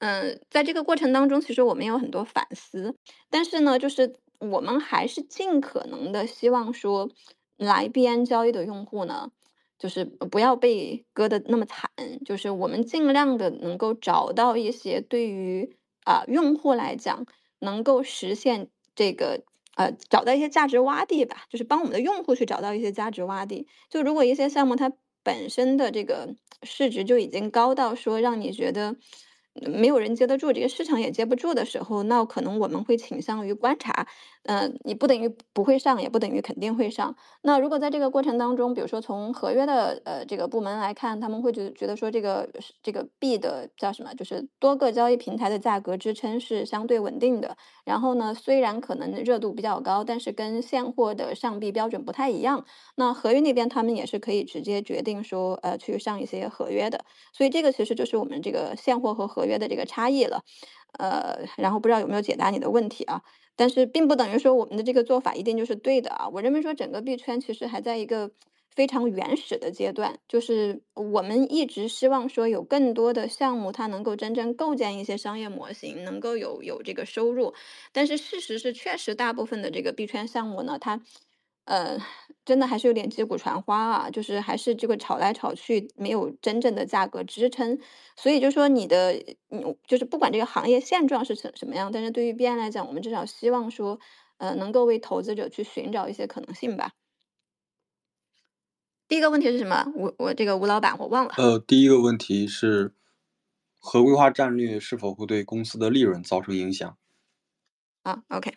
嗯，在这个过程当中，其实我们有很多反思，但是呢，就是。我们还是尽可能的希望说，来币安交易的用户呢，就是不要被割的那么惨，就是我们尽量的能够找到一些对于啊用户来讲能够实现这个呃找到一些价值洼地吧，就是帮我们的用户去找到一些价值洼地。就如果一些项目它本身的这个市值就已经高到说让你觉得。没有人接得住，这个市场也接不住的时候，那可能我们会倾向于观察。嗯，你不等于不会上，也不等于肯定会上。那如果在这个过程当中，比如说从合约的呃这个部门来看，他们会觉觉得说这个这个币的叫什么，就是多个交易平台的价格支撑是相对稳定的。然后呢，虽然可能热度比较高，但是跟现货的上币标准不太一样。那合约那边他们也是可以直接决定说呃去上一些合约的。所以这个其实就是我们这个现货和合合约的这个差异了。呃，然后不知道有没有解答你的问题啊？但是并不等于说我们的这个做法一定就是对的啊。我认为说整个币圈其实还在一个非常原始的阶段，就是我们一直希望说有更多的项目它能够真正构建一些商业模型，能够有有这个收入。但是事实是，确实大部分的这个币圈项目呢，它呃，真的还是有点击鼓传花啊，就是还是这个炒来炒去，没有真正的价格支撑。所以就说你的，你就是不管这个行业现状是什什么样，但是对于币安来讲，我们至少希望说，呃，能够为投资者去寻找一些可能性吧。第一个问题是什么？我我这个吴老板我忘了。呃，第一个问题是，合规化战略是否会对公司的利润造成影响？啊，OK。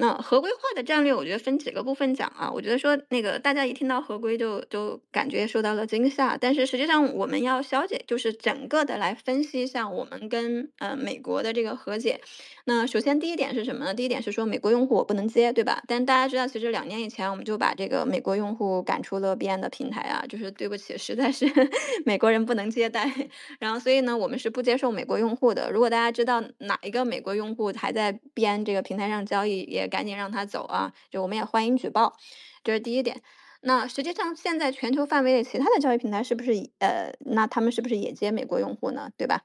那合规化的战略，我觉得分几个部分讲啊。我觉得说那个大家一听到合规就就感觉受到了惊吓，但是实际上我们要消解，就是整个的来分析一下我们跟呃美国的这个和解。那首先第一点是什么呢？第一点是说美国用户我不能接，对吧？但大家知道，其实两年以前我们就把这个美国用户赶出了 BN 的平台啊，就是对不起，实在是 美国人不能接待。然后所以呢，我们是不接受美国用户的。如果大家知道哪一个美国用户还在 BN 这个平台上交易，也赶紧让他走啊！就我们也欢迎举报，这是第一点。那实际上现在全球范围内其他的交易平台是不是呃，那他们是不是也接美国用户呢？对吧？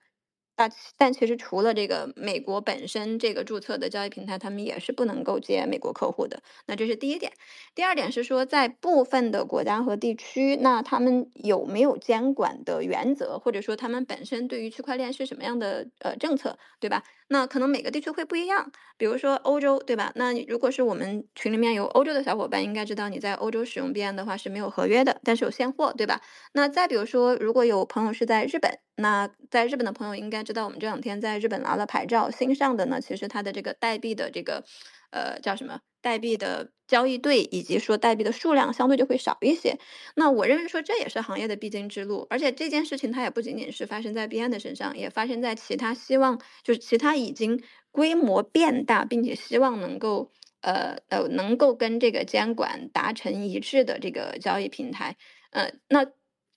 但但其实除了这个美国本身这个注册的交易平台，他们也是不能够接美国客户的。那这是第一点。第二点是说，在部分的国家和地区，那他们有没有监管的原则，或者说他们本身对于区块链是什么样的呃政策，对吧？那可能每个地区会不一样。比如说欧洲，对吧？那如果是我们群里面有欧洲的小伙伴，应该知道你在欧洲使用 BN 的话是没有合约的，但是有现货，对吧？那再比如说，如果有朋友是在日本，那在日本的朋友应该知道，我们这两天在日本拿了牌照，新上的呢，其实它的这个代币的这个，呃，叫什么？代币的交易对以及说代币的数量相对就会少一些。那我认为说这也是行业的必经之路，而且这件事情它也不仅仅是发生在币安的身上，也发生在其他希望就是其他已经规模变大，并且希望能够呃呃能够跟这个监管达成一致的这个交易平台。呃，那。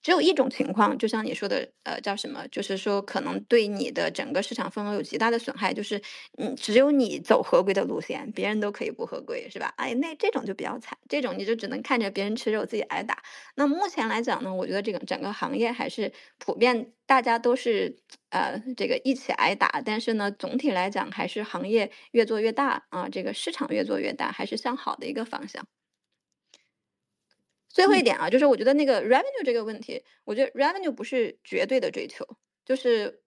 只有一种情况，就像你说的，呃，叫什么？就是说，可能对你的整个市场份额有极大的损害。就是，嗯，只有你走合规的路线，别人都可以不合规，是吧？哎，那这种就比较惨，这种你就只能看着别人吃肉，自己挨打。那目前来讲呢，我觉得这个整个行业还是普遍，大家都是呃这个一起挨打。但是呢，总体来讲，还是行业越做越大啊，这个市场越做越大，还是向好的一个方向。最后一点啊，就是我觉得那个 revenue 这个问题，我觉得 revenue 不是绝对的追求，就是，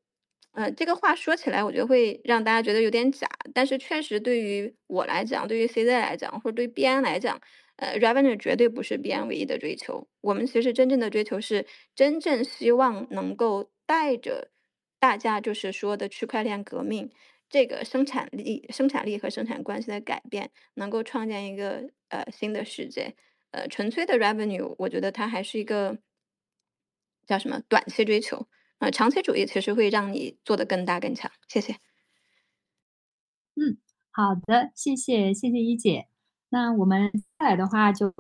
呃，这个话说起来，我觉得会让大家觉得有点假，但是确实对于我来讲，对于 CZ 来讲，或者对 BN 来讲，呃，revenue 绝对不是 BN 唯一的追求。我们其实真正的追求是，真正希望能够带着大家就是说的区块链革命，这个生产力、生产力和生产关系的改变，能够创建一个呃新的世界。呃，纯粹的 revenue，我觉得它还是一个叫什么短期追求呃，长期主义其实会让你做得更大更强。谢谢。嗯，好的，谢谢谢谢一姐。那我们接下来的话就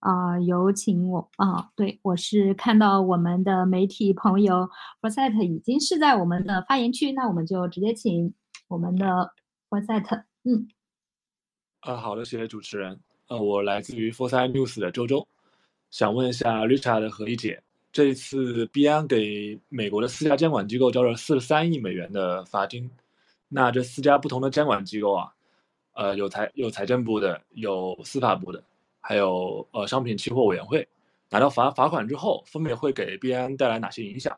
啊，有请我啊，对我是看到我们的媒体朋友 f o r s e t 已经是在我们的发言区，那我们就直接请我们的 f o r s e t 嗯。啊，好的，谢谢主持人。呃，我来自于 Foresight News 的周周，想问一下 Richard 和一姐，这一次币安给美国的四家监管机构交了四十三亿美元的罚金，那这四家不同的监管机构啊，呃，有财有财政部的，有司法部的，还有呃商品期货委员会，拿到罚罚款之后，分别会给币安带来哪些影响？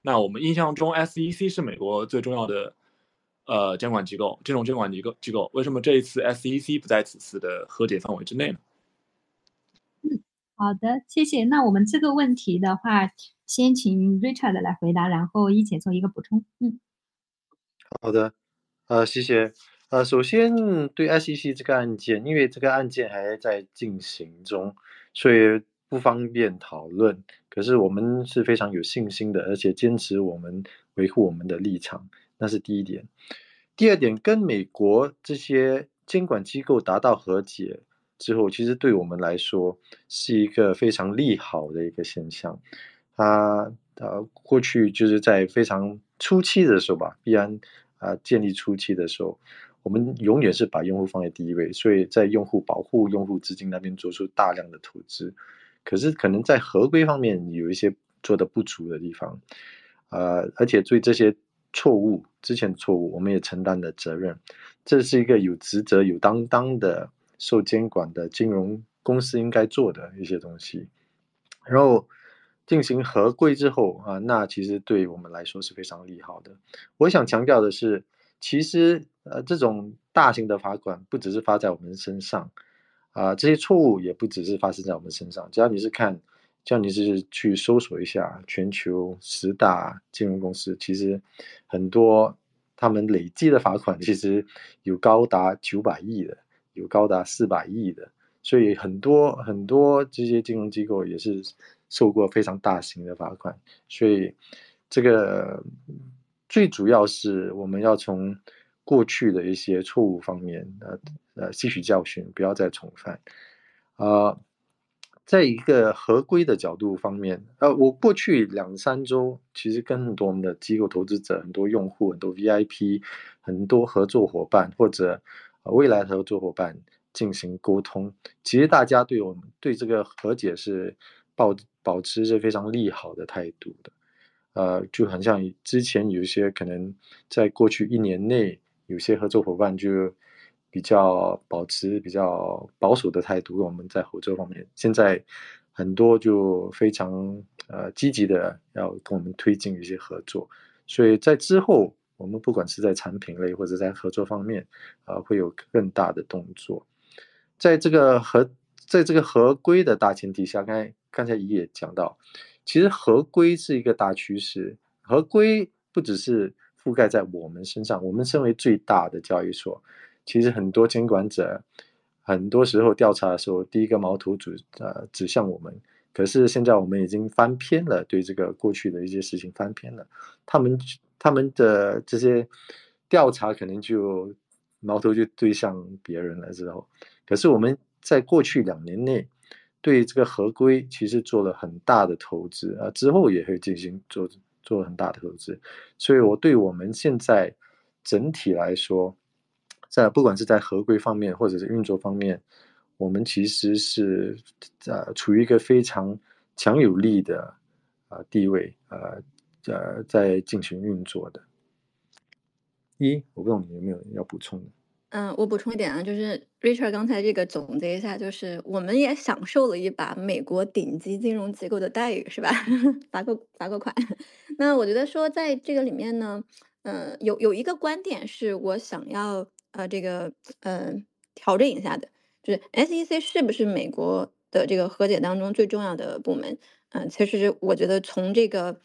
那我们印象中 SEC 是美国最重要的。呃，监管机构，金融监管机构机构，为什么这一次 SEC 不在此次的和解范围之内呢？嗯，好的，谢谢。那我们这个问题的话，先请 Richard 来回答，然后一起做一个补充。嗯，好的，呃，谢谢。呃，首先对 SEC 这个案件，因为这个案件还在进行中，所以不方便讨论。可是我们是非常有信心的，而且坚持我们维护我们的立场。那是第一点，第二点，跟美国这些监管机构达到和解之后，其实对我们来说是一个非常利好的一个现象。它呃，过去就是在非常初期的时候吧，必然啊建立初期的时候，我们永远是把用户放在第一位，所以在用户保护用户资金那边做出大量的投资。可是可能在合规方面有一些做的不足的地方，呃，而且对这些错误之前错误，我们也承担的责任。这是一个有职责、有担当的受监管的金融公司应该做的一些东西。然后进行合规之后啊，那其实对我们来说是非常利好的。我想强调的是，其实呃，这种大型的罚款不只是发在我们身上啊，这些错误也不只是发生在我们身上。只要你是看，叫你是去搜索一下全球十大金融公司，其实很多他们累计的罚款其实有高达九百亿的，有高达四百亿的。所以很多很多这些金融机构也是受过非常大型的罚款，所以这个最主要是我们要从过去的一些错误方面呃呃吸取教训，不要再重犯。啊，在一个合规的角度方面，呃，我过去两三周其实跟很多我们的机构投资者、很多用户、很多 VIP、很多合作伙伴或者未来合作伙伴。进行沟通，其实大家对我们对这个和解是保保持着非常利好的态度的，呃，就很像之前有一些可能在过去一年内，有些合作伙伴就比较保持比较保守的态度，我们在合作方面，现在很多就非常呃积极的要跟我们推进一些合作，所以在之后我们不管是在产品类或者在合作方面，啊，会有更大的动作。在这个合，在这个合规的大前提下，刚才刚才也讲到，其实合规是一个大趋势。合规不只是覆盖在我们身上，我们身为最大的交易所，其实很多监管者，很多时候调查的时候，第一个矛头指呃指向我们。可是现在我们已经翻篇了，对这个过去的一些事情翻篇了，他们他们的这些调查可能就矛头就对向别人了之后。可是我们在过去两年内对这个合规其实做了很大的投资啊，之后也会进行做做很大的投资，所以我对我们现在整体来说，在不管是在合规方面或者是运作方面，我们其实是呃处于一个非常强有力的啊地位呃呃在进行运作的。一，我不知道你有没有要补充的。嗯，我补充一点啊，就是 Richard 刚才这个总结一下，就是我们也享受了一把美国顶级金融机构的待遇，是吧？罚过罚过款。那我觉得说在这个里面呢，呃，有有一个观点是我想要呃这个呃调整一下的，就是 SEC 是不是美国的这个和解当中最重要的部门？嗯，其实我觉得从这个。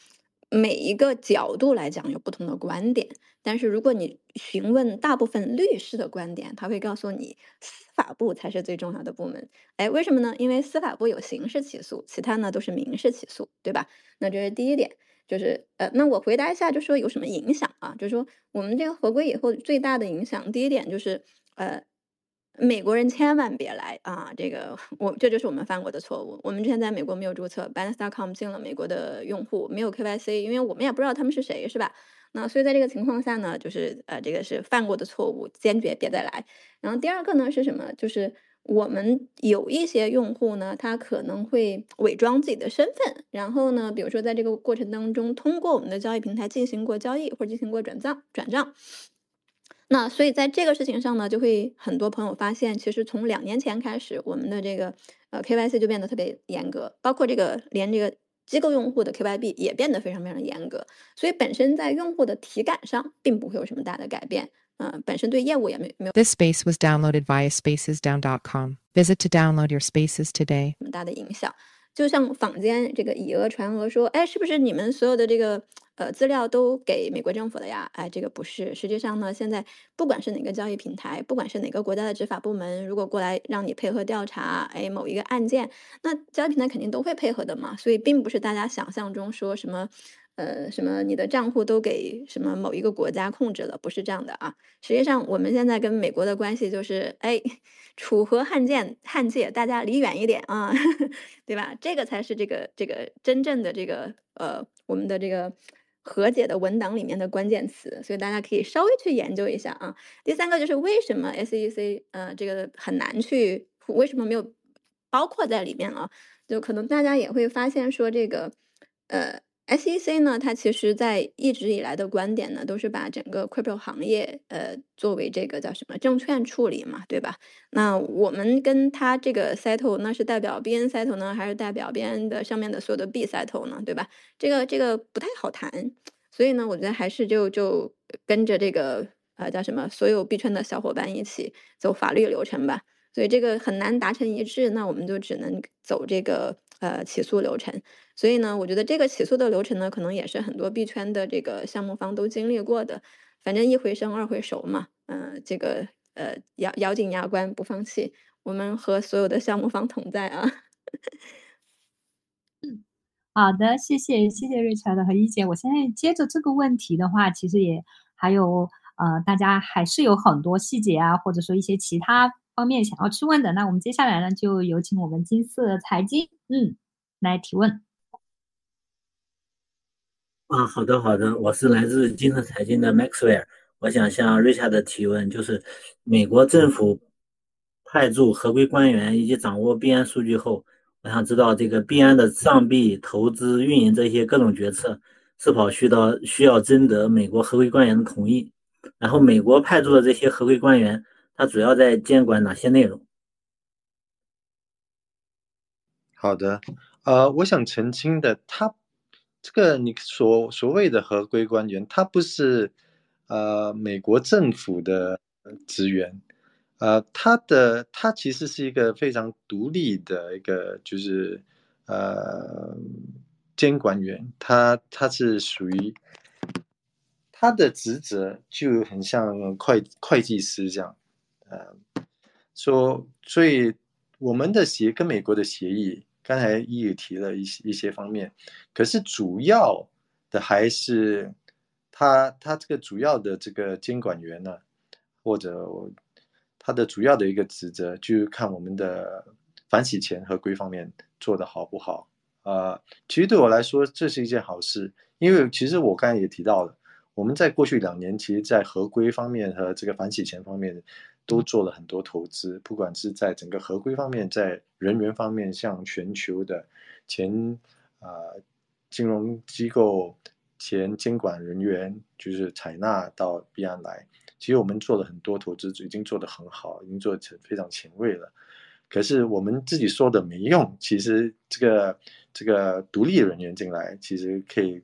每一个角度来讲有不同的观点，但是如果你询问大部分律师的观点，他会告诉你司法部才是最重要的部门。哎，为什么呢？因为司法部有刑事起诉，其他呢都是民事起诉，对吧？那这是第一点，就是呃，那我回答一下，就说有什么影响啊？就是说我们这个合规以后最大的影响，第一点就是呃。美国人千万别来啊！这个 我这就是我们犯过的错误。我们之前在美国没有注册，Binance.com 进了美国的用户，没有 KYC，因为我们也不知道他们是谁，是吧？那所以在这个情况下呢，就是呃，这个是犯过的错误，坚决别再来。然后第二个呢是什么？就是我们有一些用户呢，他可能会伪装自己的身份，然后呢，比如说在这个过程当中，通过我们的交易平台进行过交易或者进行过转账转账。那所以在这个事情上呢，就会很多朋友发现，其实从两年前开始，我们的这个呃 KYC 就变得特别严格，包括这个连这个机构用户的 KYB 也变得非常非常严格。所以本身在用户的体感上，并不会有什么大的改变，嗯，本身对业务也没没有。This space was downloaded via spacesdown.com. Visit to download your spaces today. 很大的影响。就像坊间这个以讹传讹说，哎，是不是你们所有的这个呃资料都给美国政府了呀？哎，这个不是。实际上呢，现在不管是哪个交易平台，不管是哪个国家的执法部门，如果过来让你配合调查，哎，某一个案件，那交易平台肯定都会配合的嘛。所以并不是大家想象中说什么。呃，什么？你的账户都给什么某一个国家控制了？不是这样的啊！实际上，我们现在跟美国的关系就是，哎，楚河汉界，汉界，大家离远一点啊，对吧？这个才是这个这个真正的这个呃，我们的这个和解的文档里面的关键词，所以大家可以稍微去研究一下啊。第三个就是为什么 SEC 呃这个很难去，为什么没有包括在里面啊？就可能大家也会发现说这个呃。SEC 呢，它其实在一直以来的观点呢，都是把整个 crypto 行业，呃，作为这个叫什么证券处理嘛，对吧？那我们跟它这个 settle，那是代表 BN settle 呢，还是代表 BN 的上面的所有的 B settle 呢，对吧？这个这个不太好谈，所以呢，我觉得还是就就跟着这个呃叫什么，所有币圈的小伙伴一起走法律流程吧。所以这个很难达成一致，那我们就只能走这个。呃，起诉流程，所以呢，我觉得这个起诉的流程呢，可能也是很多币圈的这个项目方都经历过的。反正一回生，二回熟嘛，嗯，这个呃，咬咬紧牙关不放弃，我们和所有的项目方同在啊。好的，谢谢谢谢瑞乔的和一姐。我现在接着这个问题的话，其实也还有呃，大家还是有很多细节啊，或者说一些其他。方面想要去问的，那我们接下来呢，就有请我们金色财经，嗯，来提问。啊，好的好的，我是来自金色财经的 Maxwell，我想向 Richard 提问，就是美国政府派驻合规官员以及掌握币安数据后，我想知道这个币安的上币投资、运营这些各种决策是否需要需要征得美国合规官员的同意？然后美国派驻的这些合规官员。它主要在监管哪些内容？好的，呃，我想澄清的，他这个你所所谓的合规官员，他不是呃美国政府的职员，呃，他的他其实是一个非常独立的一个就是呃监管员，他他是属于他的职责就很像会会计师这样。呃，说，所以我们的协跟美国的协议，刚才也提了一些一些方面，可是主要的还是他他这个主要的这个监管员呢，或者他的主要的一个职责，就是看我们的反洗钱合规方面做的好不好啊。其实对我来说，这是一件好事，因为其实我刚才也提到了，我们在过去两年，其实在合规方面和这个反洗钱方面。都做了很多投资，不管是在整个合规方面，在人员方面，像全球的前啊金融机构前监管人员，就是采纳到币安来。其实我们做了很多投资，已经做得很好，已经做成非常前卫了。可是我们自己说的没用，其实这个这个独立人员进来，其实可以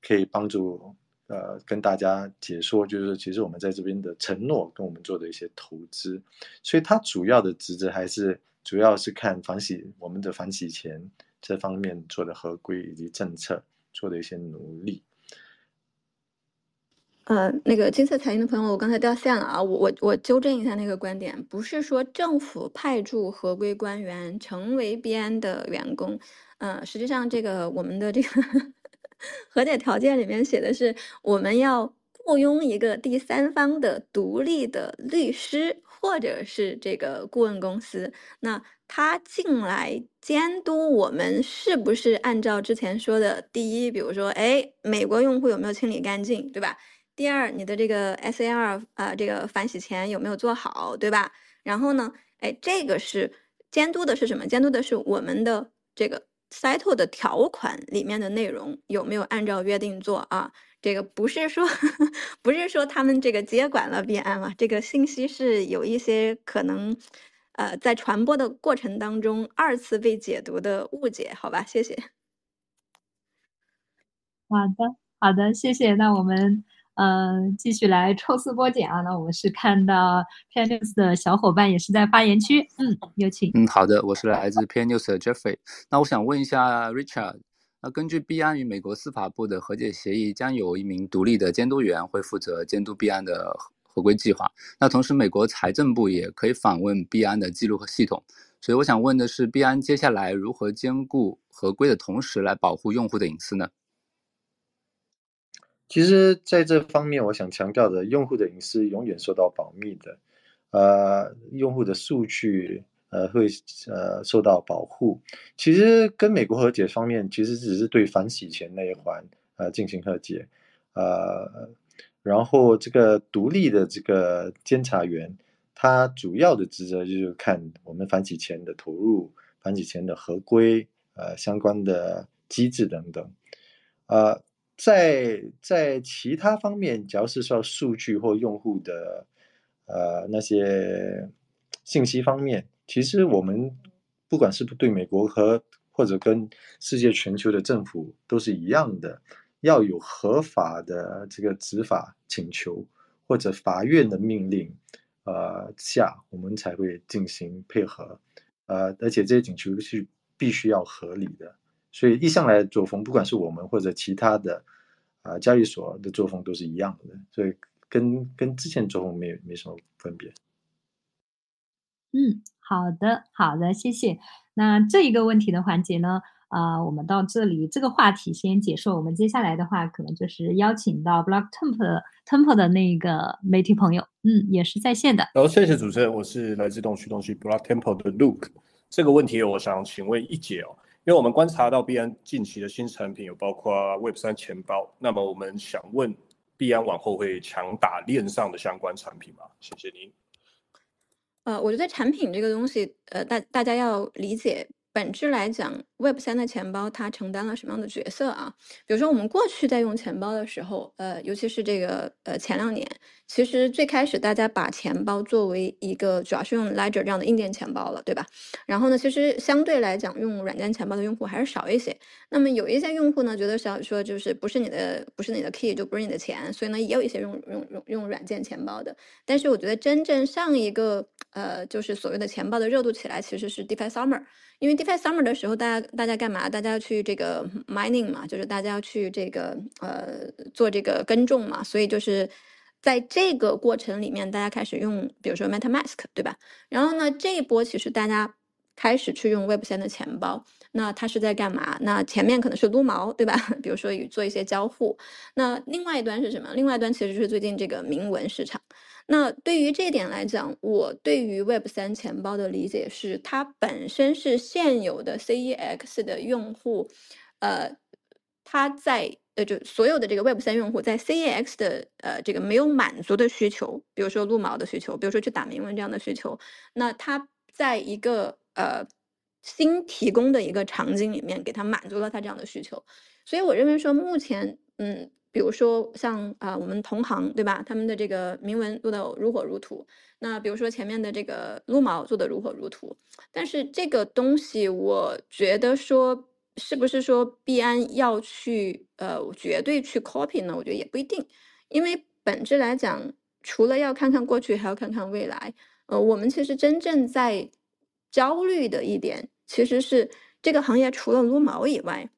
可以帮助。呃，跟大家解说，就是其实我们在这边的承诺跟我们做的一些投资，所以它主要的职责还是主要是看反洗我们的反洗钱这方面做的合规以及政策做的一些努力。呃，那个金色财经的朋友，我刚才掉线了啊，我我我纠正一下那个观点，不是说政府派驻合规官员成为边的员工，呃，实际上这个我们的这个。和解条件里面写的是，我们要雇佣一个第三方的独立的律师，或者是这个顾问公司，那他进来监督我们是不是按照之前说的，第一，比如说，哎，美国用户有没有清理干净，对吧？第二，你的这个 SAR 啊，这个反洗钱有没有做好，对吧？然后呢，哎，这个是监督的是什么？监督的是我们的这个。Settle 的条款里面的内容有没有按照约定做啊？这个不是说 不是说他们这个接管了 B 案啊，这个信息是有一些可能，呃，在传播的过程当中二次被解读的误解，好吧？谢谢。好的，好的，谢谢。那我们。嗯，继续来抽丝剥茧啊！那我们是看到 P News 的小伙伴也是在发言区，嗯，有请。嗯，好的，我是来自 P News 的 Jeffrey。那我想问一下 Richard，那根据币安与美国司法部的和解协议，将有一名独立的监督员会负责监督币安的合规计划。那同时，美国财政部也可以访问币安的记录和系统。所以我想问的是，币安接下来如何兼顾合规的同时来保护用户的隐私呢？其实，在这方面，我想强调的，用户的隐私永远受到保密的，呃，用户的数据，呃，会呃受到保护。其实跟美国和解方面，其实只是对反洗钱那一环，呃进行和解，呃，然后这个独立的这个监察员，他主要的职责就是看我们反洗钱的投入、反洗钱的合规，呃，相关的机制等等，呃，在在其他方面，只要是说数据或用户的呃那些信息方面，其实我们不管是不对美国和或者跟世界全球的政府都是一样的，要有合法的这个执法请求或者法院的命令，呃下我们才会进行配合，呃，而且这些请求是必须要合理的。所以一向来的作风，不管是我们或者其他的啊交易所的作风都是一样的，所以跟跟之前作风没没什么分别。嗯，好的，好的，谢谢。那这一个问题的环节呢，啊、我们到这里这个话题先结束。我们接下来的话，可能就是邀请到 Block Temple Temple 的那个媒体朋友，嗯，也是在线的。然后谢谢主持人，我是来自东区东区 Block Temple 的 Luke。这个问题我想请问一姐哦，因为我们观察到币安近期的新产品有包括 Web 三钱包，那么我们想问币安往后会强打链上的相关产品吗？谢谢您。呃，我觉得产品这个东西，呃，大大家要理解，本质来讲，Web 三的钱包它承担了什么样的角色啊？比如说我们过去在用钱包的时候，呃，尤其是这个呃前两年，其实最开始大家把钱包作为一个主要是用 Ledger 这样的硬件钱包了，对吧？然后呢，其实相对来讲，用软件钱包的用户还是少一些。那么有一些用户呢，觉得想说就是不是你的不是你的 key 就不是你的钱，所以呢，也有一些用用用用软件钱包的。但是我觉得真正上一个呃，就是所谓的钱包的热度起来，其实是 DeFi Summer，因为 DeFi Summer 的时候，大家大家干嘛？大家要去这个 mining 嘛，就是大家要去这个呃做这个耕种嘛，所以就是在这个过程里面，大家开始用，比如说 MetaMask，对吧？然后呢，这一波其实大家开始去用 Web 三的钱包，那它是在干嘛？那前面可能是撸毛，对吧？比如说与做一些交互。那另外一端是什么？另外一端其实是最近这个铭文市场。那对于这点来讲，我对于 Web 三钱包的理解是，它本身是现有的 CEX 的用户，呃，他在呃就所有的这个 Web 三用户在 CEX 的呃这个没有满足的需求，比如说撸毛的需求，比如说去打铭文这样的需求，那它在一个呃新提供的一个场景里面，给它满足了它这样的需求。所以我认为说，目前嗯，比如说像啊、我们同行对吧，他们的这个铭文做的如火如荼，那比如说前面的这个撸毛做的如火如荼，但是这个东西，我觉得说是不是说币安要去呃绝对去 copy 呢？我觉得也不一定，因为本质来讲，除了要看看过去，还要看看未来。呃，我们其实真正在焦虑的一点，其实是这个行业除了撸毛以外，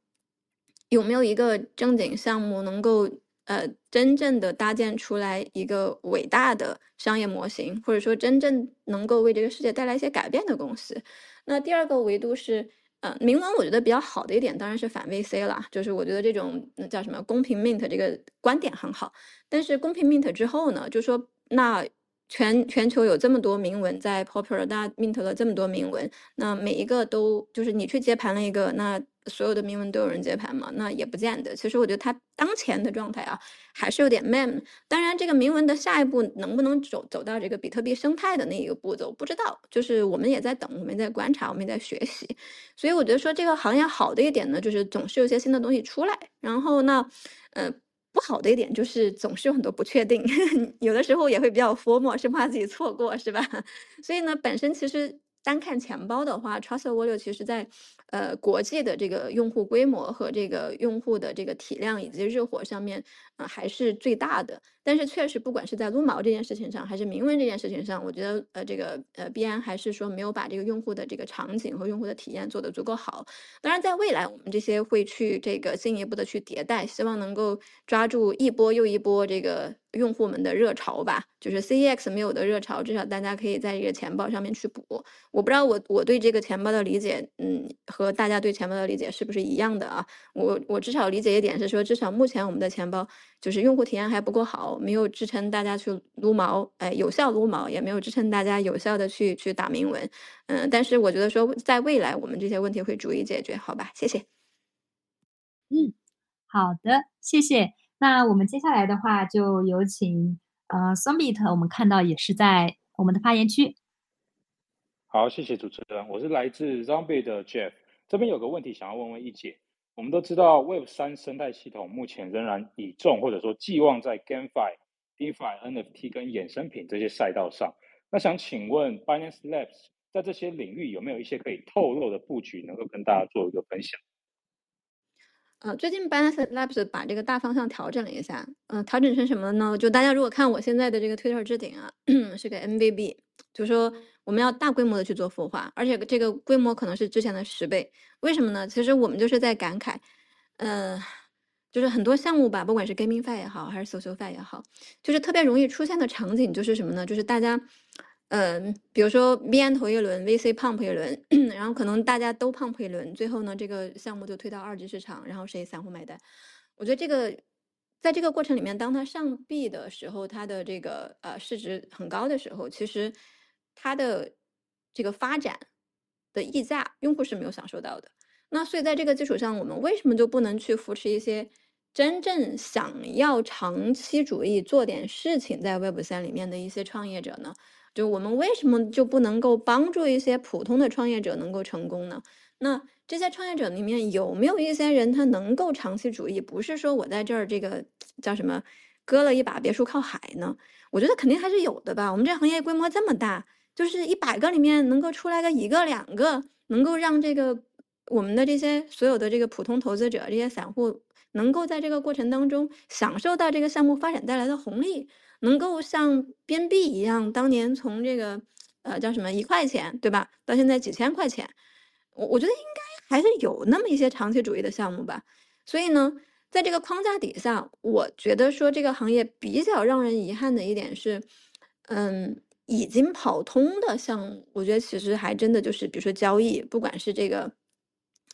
有没有一个正经项目能够呃真正的搭建出来一个伟大的商业模型，或者说真正能够为这个世界带来一些改变的公司？那第二个维度是，呃，铭文我觉得比较好的一点当然是反 VC 了，就是我觉得这种叫什么公平 mint 这个观点很好，但是公平 mint 之后呢，就说那全全球有这么多铭文在 Popular，大家 mint 了这么多铭文，那每一个都就是你去接盘了一个，那所有的铭文都有人接盘吗？那也不见得。其实我觉得它当前的状态啊，还是有点 man。当然，这个铭文的下一步能不能走走到这个比特币生态的那一个步骤，不知道。就是我们也在等，我们在观察，我们也在学习。所以我觉得说这个行业好的一点呢，就是总是有些新的东西出来。然后呢，呃。不好的一点就是总是有很多不确定，有的时候也会比较慌嘛生怕自己错过，是吧？所以呢，本身其实单看钱包的话，Trust value 其实在呃国际的这个用户规模和这个用户的这个体量以及热火上面，呃还是最大的。但是确实，不管是在撸毛这件事情上，还是铭文这件事情上，我觉得呃这个呃币安还是说没有把这个用户的这个场景和用户的体验做得足够好。当然，在未来我们这些会去这个进一步的去迭代，希望能够抓住一波又一波这个用户们的热潮吧。就是 CEX 没有的热潮，至少大家可以在这个钱包上面去补。我不知道我我对这个钱包的理解，嗯，和大家对钱包的理解是不是一样的啊？我我至少理解一点是说，至少目前我们的钱包就是用户体验还不够好，没有支撑大家去撸毛，哎，有效撸毛，也没有支撑大家有效的去去打铭文。嗯，但是我觉得说，在未来我们这些问题会逐一解决，好吧？谢谢。嗯，好的，谢谢。那我们接下来的话，就有请呃 s o m b i t 我们看到也是在我们的发言区。好，谢谢主持人，我是来自 Zombie 的 Jeff，这边有个问题想要问问一姐。我们都知道 Web 三生态系统目前仍然倚重或者说寄望在 GameFi、DeFi、NFT 跟衍生品这些赛道上。那想请问 Binance Labs 在这些领域有没有一些可以透露的布局，能够跟大家做一个分享？呃，最近 Binance Labs 把这个大方向调整了一下，嗯、调整成什么呢？就大家如果看我现在的这个 Twitter 置顶啊，是个 MVB，就是说我们要大规模的去做孵化，而且这个规模可能是之前的十倍。为什么呢？其实我们就是在感慨，呃，就是很多项目吧，不管是 GameFi 也好，还是 SocialFi 也好，就是特别容易出现的场景就是什么呢？就是大家。嗯，比如说 B N 投一轮，VC pump 一轮，然后可能大家都 pump 一轮，最后呢，这个项目就推到二级市场，然后谁散户买单？我觉得这个在这个过程里面，当它上币的时候，它的这个呃市值很高的时候，其实它的这个发展的溢价，用户是没有享受到的。那所以在这个基础上，我们为什么就不能去扶持一些真正想要长期主义做点事情在 Web 三里面的一些创业者呢？就我们为什么就不能够帮助一些普通的创业者能够成功呢？那这些创业者里面有没有一些人他能够长期主义？不是说我在这儿这个叫什么割了一把别墅靠海呢？我觉得肯定还是有的吧。我们这行业规模这么大，就是一百个里面能够出来个一个两个，能够让这个我们的这些所有的这个普通投资者、这些散户能够在这个过程当中享受到这个项目发展带来的红利。能够像边币一样，当年从这个呃叫什么一块钱，对吧？到现在几千块钱，我我觉得应该还是有那么一些长期主义的项目吧。所以呢，在这个框架底下，我觉得说这个行业比较让人遗憾的一点是，嗯，已经跑通的项目，我觉得其实还真的就是，比如说交易，不管是这个，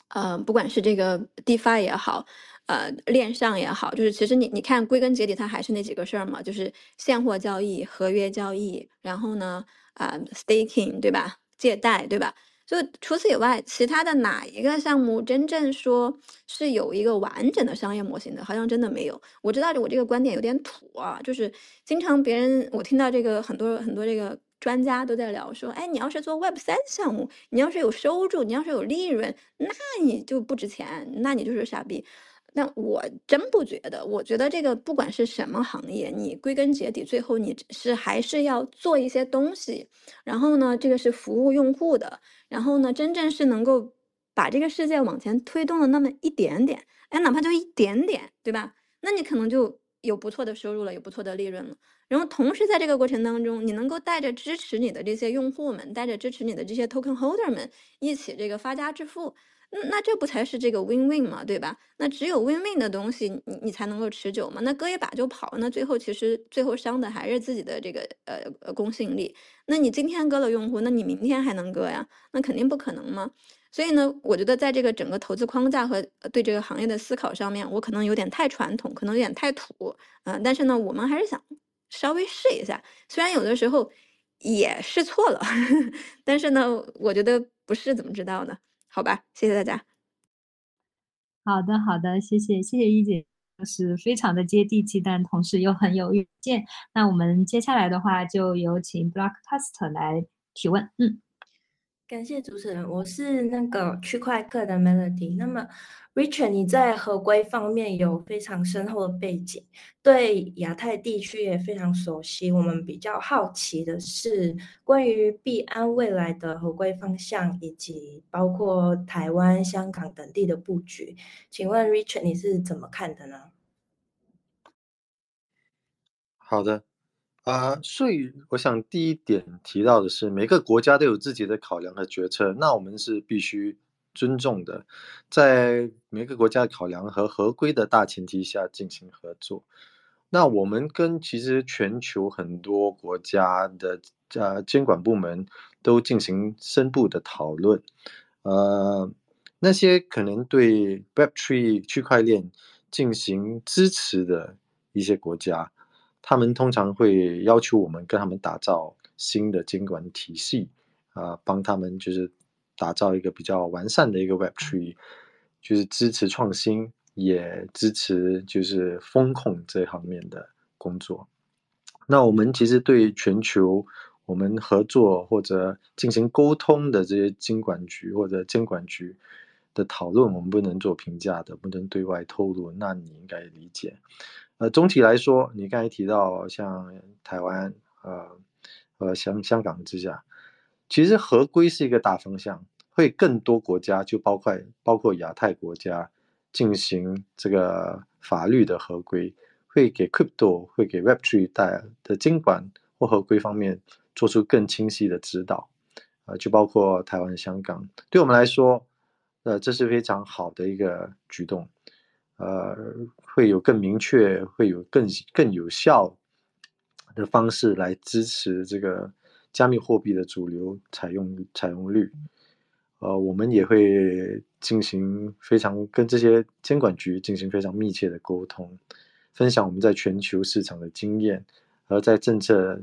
呃，不管是这个 DeFi 也好。呃，链上也好，就是其实你你看，归根结底它还是那几个事儿嘛，就是现货交易、合约交易，然后呢，啊，staking 对吧？借贷对吧？就除此以外，其他的哪一个项目真正说是有一个完整的商业模型的，好像真的没有。我知道我这个观点有点土啊，就是经常别人我听到这个很多很多这个专家都在聊说，哎，你要是做 Web 三项目，你要是有收入，你要是有利润，那你就不值钱，那你就是傻逼。但我真不觉得，我觉得这个不管是什么行业，你归根结底，最后你是还是要做一些东西，然后呢，这个是服务用户的，然后呢，真正是能够把这个世界往前推动了那么一点点，哎，哪怕就一点点，对吧？那你可能就有不错的收入了，有不错的利润了。然后同时在这个过程当中，你能够带着支持你的这些用户们，带着支持你的这些 token holder 们一起这个发家致富。那这不才是这个 win win 嘛，对吧？那只有 win win 的东西，你你才能够持久嘛。那割一把就跑，那最后其实最后伤的还是自己的这个呃呃公信力。那你今天割了用户，那你明天还能割呀？那肯定不可能嘛。所以呢，我觉得在这个整个投资框架和对这个行业的思考上面，我可能有点太传统，可能有点太土，嗯。但是呢，我们还是想稍微试一下，虽然有的时候也试错了，但是呢，我觉得不试怎么知道呢？好吧，谢谢大家。好的，好的，谢谢，谢谢一姐，是非常的接地气，但同时又很有远见。那我们接下来的话，就有请 Blockcast 来提问。嗯。感谢主持人，我是那个区块客的 Melody。那么，Richard，你在合规方面有非常深厚的背景，对亚太地区也非常熟悉。我们比较好奇的是，关于币安未来的合规方向，以及包括台湾、香港等地的布局，请问 Richard，你是怎么看的呢？好的。啊，所以我想第一点提到的是，每个国家都有自己的考量和决策，那我们是必须尊重的，在每个国家的考量和合规的大前提下进行合作。那我们跟其实全球很多国家的呃监管部门都进行深度的讨论，呃，那些可能对 Web3 区块链进行支持的一些国家。他们通常会要求我们跟他们打造新的监管体系，啊，帮他们就是打造一个比较完善的一个 Web Tree，就是支持创新，也支持就是风控这方面的工作。那我们其实对全球我们合作或者进行沟通的这些监管局或者监管局的讨论，我们不能做评价的，不能对外透露。那你应该理解。呃，总体来说，你刚才提到像台湾、呃、呃香香港之下，其实合规是一个大方向，会更多国家就包括包括亚太国家进行这个法律的合规。会给 crypto 会给 Web3 带的监管或合规方面做出更清晰的指导，啊，就包括台湾、香港，对我们来说，呃，这是非常好的一个举动，呃，会有更明确、会有更更有效的方式来支持这个加密货币的主流采用采用率，呃，我们也会进行非常跟这些监管局进行非常密切的沟通。分享我们在全球市场的经验，而在政策，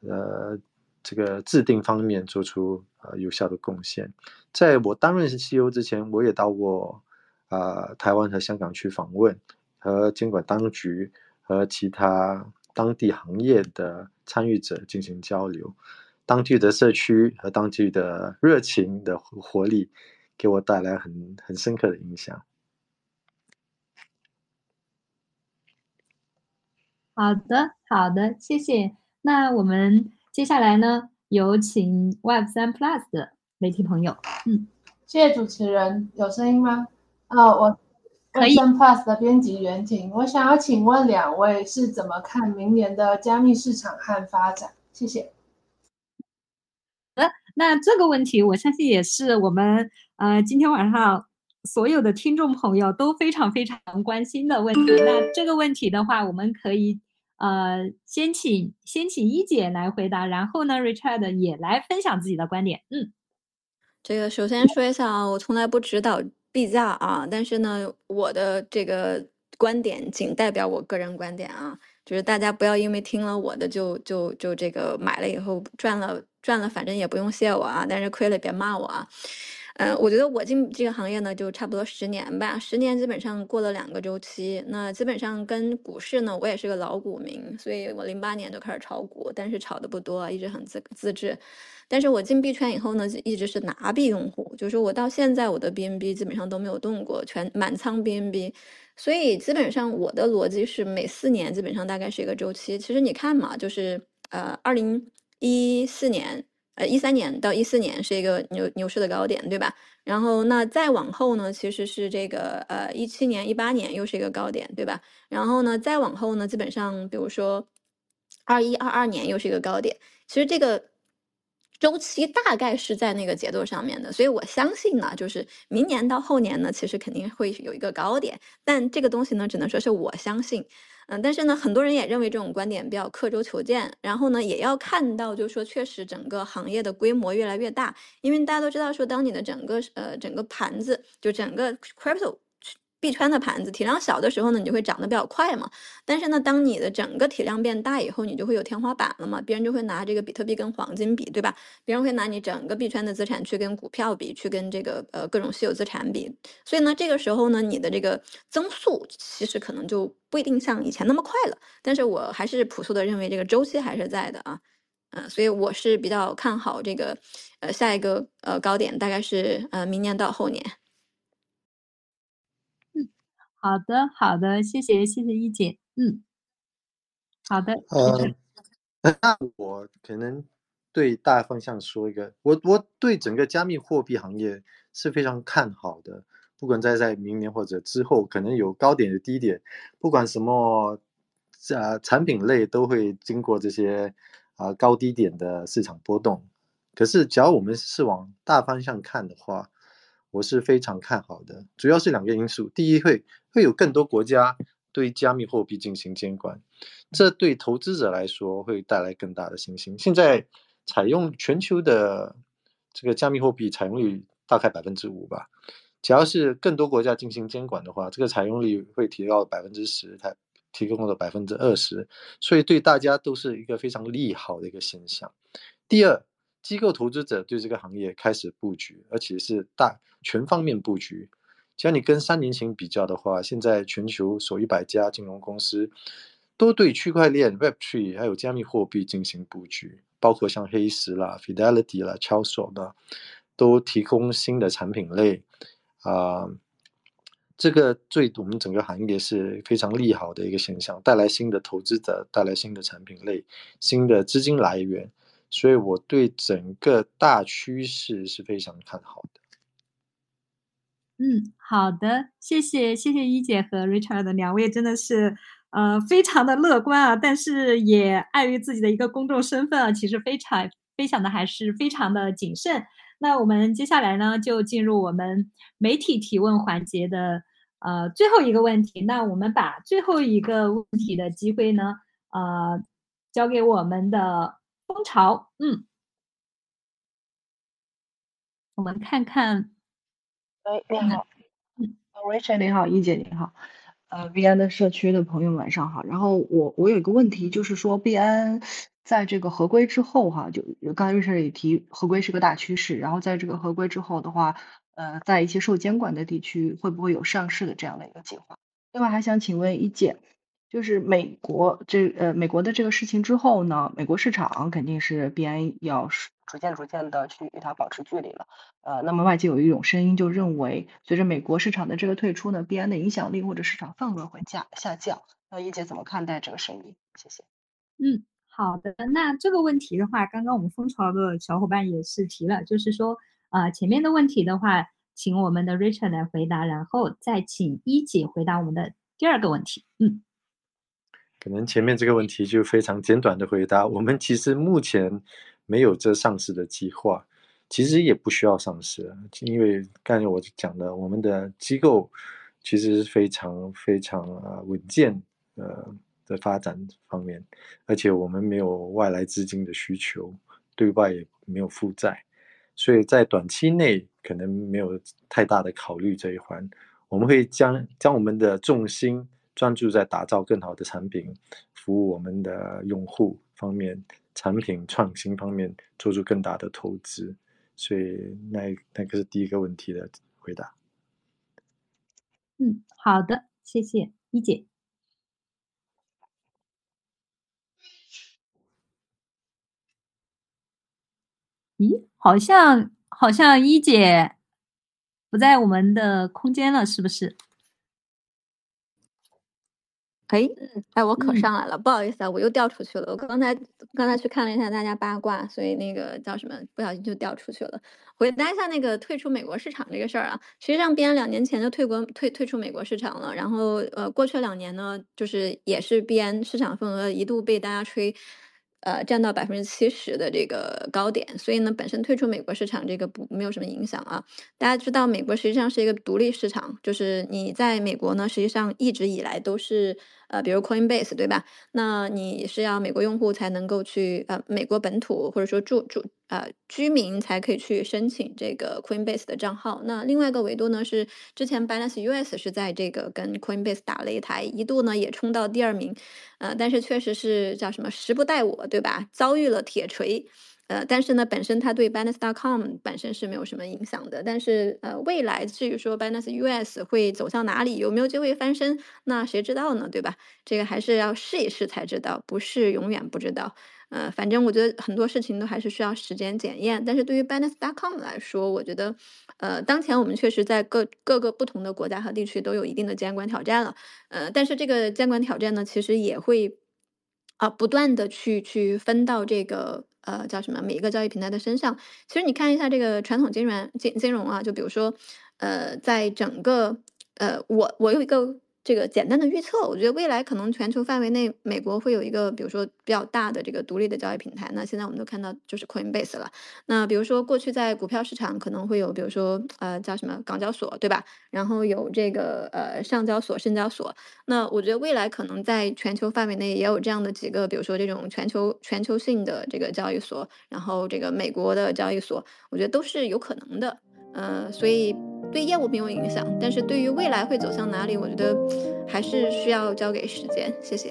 呃，这个制定方面做出呃有效的贡献。在我担任是 CEO 之前，我也到过啊台湾和香港去访问，和监管当局和其他当地行业的参与者进行交流。当地的社区和当地的热情的活力，给我带来很很深刻的影响。好的，好的，谢谢。那我们接下来呢，有请 Web 三 Plus 的媒体朋友。嗯，谢谢主持人，有声音吗？啊，我 Web 三 Plus 的编辑袁婷，我想要请问两位是怎么看明年的加密市场和发展？谢谢。呃，那这个问题，我相信也是我们呃今天晚上。所有的听众朋友都非常非常关心的问题。那这个问题的话，我们可以呃先请先请一姐来回答，然后呢，Richard 也来分享自己的观点。嗯，这个首先说一下啊，我从来不指导币价啊，但是呢，我的这个观点仅代表我个人观点啊，就是大家不要因为听了我的就就就这个买了以后赚了赚了，反正也不用谢我啊，但是亏了别骂我啊。嗯，我觉得我进这个行业呢，就差不多十年吧。十年基本上过了两个周期，那基本上跟股市呢，我也是个老股民，所以我零八年就开始炒股，但是炒的不多，一直很自自制。但是我进币圈以后呢，就一直是拿币用户，就是我到现在我的 BNB 基本上都没有动过，全满仓 BNB。所以基本上我的逻辑是每四年基本上大概是一个周期。其实你看嘛，就是呃，二零一四年。呃，一三年到一四年是一个牛牛市的高点，对吧？然后那再往后呢，其实是这个呃一七年、一八年又是一个高点，对吧？然后呢，再往后呢，基本上比如说二一、二二年又是一个高点。其实这个周期大概是在那个节奏上面的，所以我相信呢，就是明年到后年呢，其实肯定会有一个高点。但这个东西呢，只能说是我相信。嗯，但是呢，很多人也认为这种观点比较刻舟求剑。然后呢，也要看到，就是说，确实整个行业的规模越来越大。因为大家都知道，说当你的整个呃整个盘子，就整个 crypto。币圈的盘子体量小的时候呢，你就会涨得比较快嘛。但是呢，当你的整个体量变大以后，你就会有天花板了嘛。别人就会拿这个比特币跟黄金比，对吧？别人会拿你整个币圈的资产去跟股票比，去跟这个呃各种稀有资产比。所以呢，这个时候呢，你的这个增速其实可能就不一定像以前那么快了。但是我还是朴素的认为这个周期还是在的啊，嗯，所以我是比较看好这个呃下一个呃高点，大概是呃明年到后年。好的，好的，谢谢，谢谢一姐。嗯，好的。呃，那我可能对大方向说一个，我我对整个加密货币行业是非常看好的，不管在在明年或者之后，可能有高点有低点，不管什么呃产品类都会经过这些啊高低点的市场波动。可是，只要我们是往大方向看的话，我是非常看好的，主要是两个因素，第一会。会有更多国家对加密货币进行监管，这对投资者来说会带来更大的信心。现在采用全球的这个加密货币采用率大概百分之五吧，只要是更多国家进行监管的话，这个采用率会提高百分之十，它提供了百分之二十，所以对大家都是一个非常利好的一个现象。第二，机构投资者对这个行业开始布局，而且是大全方面布局。只要你跟三年前比较的话，现在全球首一百家金融公司都对区块链、Web3 还有加密货币进行布局，包括像黑石啦、Fidelity 啦、超手的，都提供新的产品类啊。这个对我们整个行业是非常利好的一个现象，带来新的投资者，带来新的产品类、新的资金来源，所以我对整个大趋势是非常看好的。嗯，好的，谢谢谢谢一姐和 Richard 两位，真的是呃非常的乐观啊，但是也碍于自己的一个公众身份啊，其实非常分享的还是非常的谨慎。那我们接下来呢，就进入我们媒体提问环节的呃最后一个问题。那我们把最后一个问题的机会呢，呃，交给我们的蜂巢。嗯，我们看看。哎，你好，嗯，Richard 你好，一姐你好，呃，币安的社区的朋友晚上好。然后我我有一个问题，就是说币安在这个合规之后哈，就刚才 Richard 也提，合规是个大趋势。然后在这个合规之后的话，呃，在一些受监管的地区，会不会有上市的这样的一个计划？另外还想请问一姐。就是美国这呃美国的这个事情之后呢，美国市场肯定是必然要逐渐逐渐的去与它保持距离了。呃，那么外界有一种声音就认为，随着美国市场的这个退出呢，必然的影响力或者市场份额会下下降。那一姐怎么看待这个声音？谢谢。嗯，好的。那这个问题的话，刚刚我们蜂巢的小伙伴也是提了，就是说呃前面的问题的话，请我们的 Richard 来回答，然后再请一姐回答我们的第二个问题。嗯。可能前面这个问题就非常简短的回答，我们其实目前没有这上市的计划，其实也不需要上市，因为刚才我讲的，我们的机构其实是非常非常啊稳健，呃的发展方面，而且我们没有外来资金的需求，对外也没有负债，所以在短期内可能没有太大的考虑这一环，我们会将将我们的重心。专注在打造更好的产品，服务我们的用户方面，产品创新方面做出更大的投资，所以那那个是第一个问题的回答。嗯，好的，谢谢一姐。咦，好像好像一姐不在我们的空间了，是不是？哎，哎，我可上来了，不好意思啊，我又掉出去了。我刚才刚才去看了一下大家八卦，所以那个叫什么，不小心就掉出去了。回答一下那个退出美国市场这个事儿啊，实际上，币安两年前就退国退退出美国市场了。然后，呃，过去两年呢，就是也是币安市场份额一度被大家吹。呃，占到百分之七十的这个高点，所以呢，本身退出美国市场这个不没有什么影响啊。大家知道，美国实际上是一个独立市场，就是你在美国呢，实际上一直以来都是呃，比如 Coinbase 对吧？那你是要美国用户才能够去呃，美国本土或者说住住。呃，居民才可以去申请这个 Coinbase 的账号。那另外一个维度呢，是之前 Binance US 是在这个跟 Coinbase 打擂台，一度呢也冲到第二名。呃，但是确实是叫什么时不待我，对吧？遭遇了铁锤。呃，但是呢，本身它对 Binance.com 本身是没有什么影响的。但是呃，未来至于说 Binance US 会走向哪里，有没有机会翻身，那谁知道呢？对吧？这个还是要试一试才知道，不是永远不知道。呃，反正我觉得很多事情都还是需要时间检验。但是对于 Binance.com 来说，我觉得，呃，当前我们确实在各各个不同的国家和地区都有一定的监管挑战了。呃，但是这个监管挑战呢，其实也会啊不断的去去分到这个呃叫什么每一个交易平台的身上。其实你看一下这个传统金融金金融啊，就比如说，呃，在整个呃我我有一个。这个简单的预测，我觉得未来可能全球范围内，美国会有一个，比如说比较大的这个独立的交易平台。那现在我们都看到就是 Coinbase 了。那比如说过去在股票市场可能会有，比如说呃叫什么港交所，对吧？然后有这个呃上交所、深交所。那我觉得未来可能在全球范围内也有这样的几个，比如说这种全球全球性的这个交易所，然后这个美国的交易所，我觉得都是有可能的。呃，所以对业务没有影响，但是对于未来会走向哪里，我觉得还是需要交给时间。谢谢。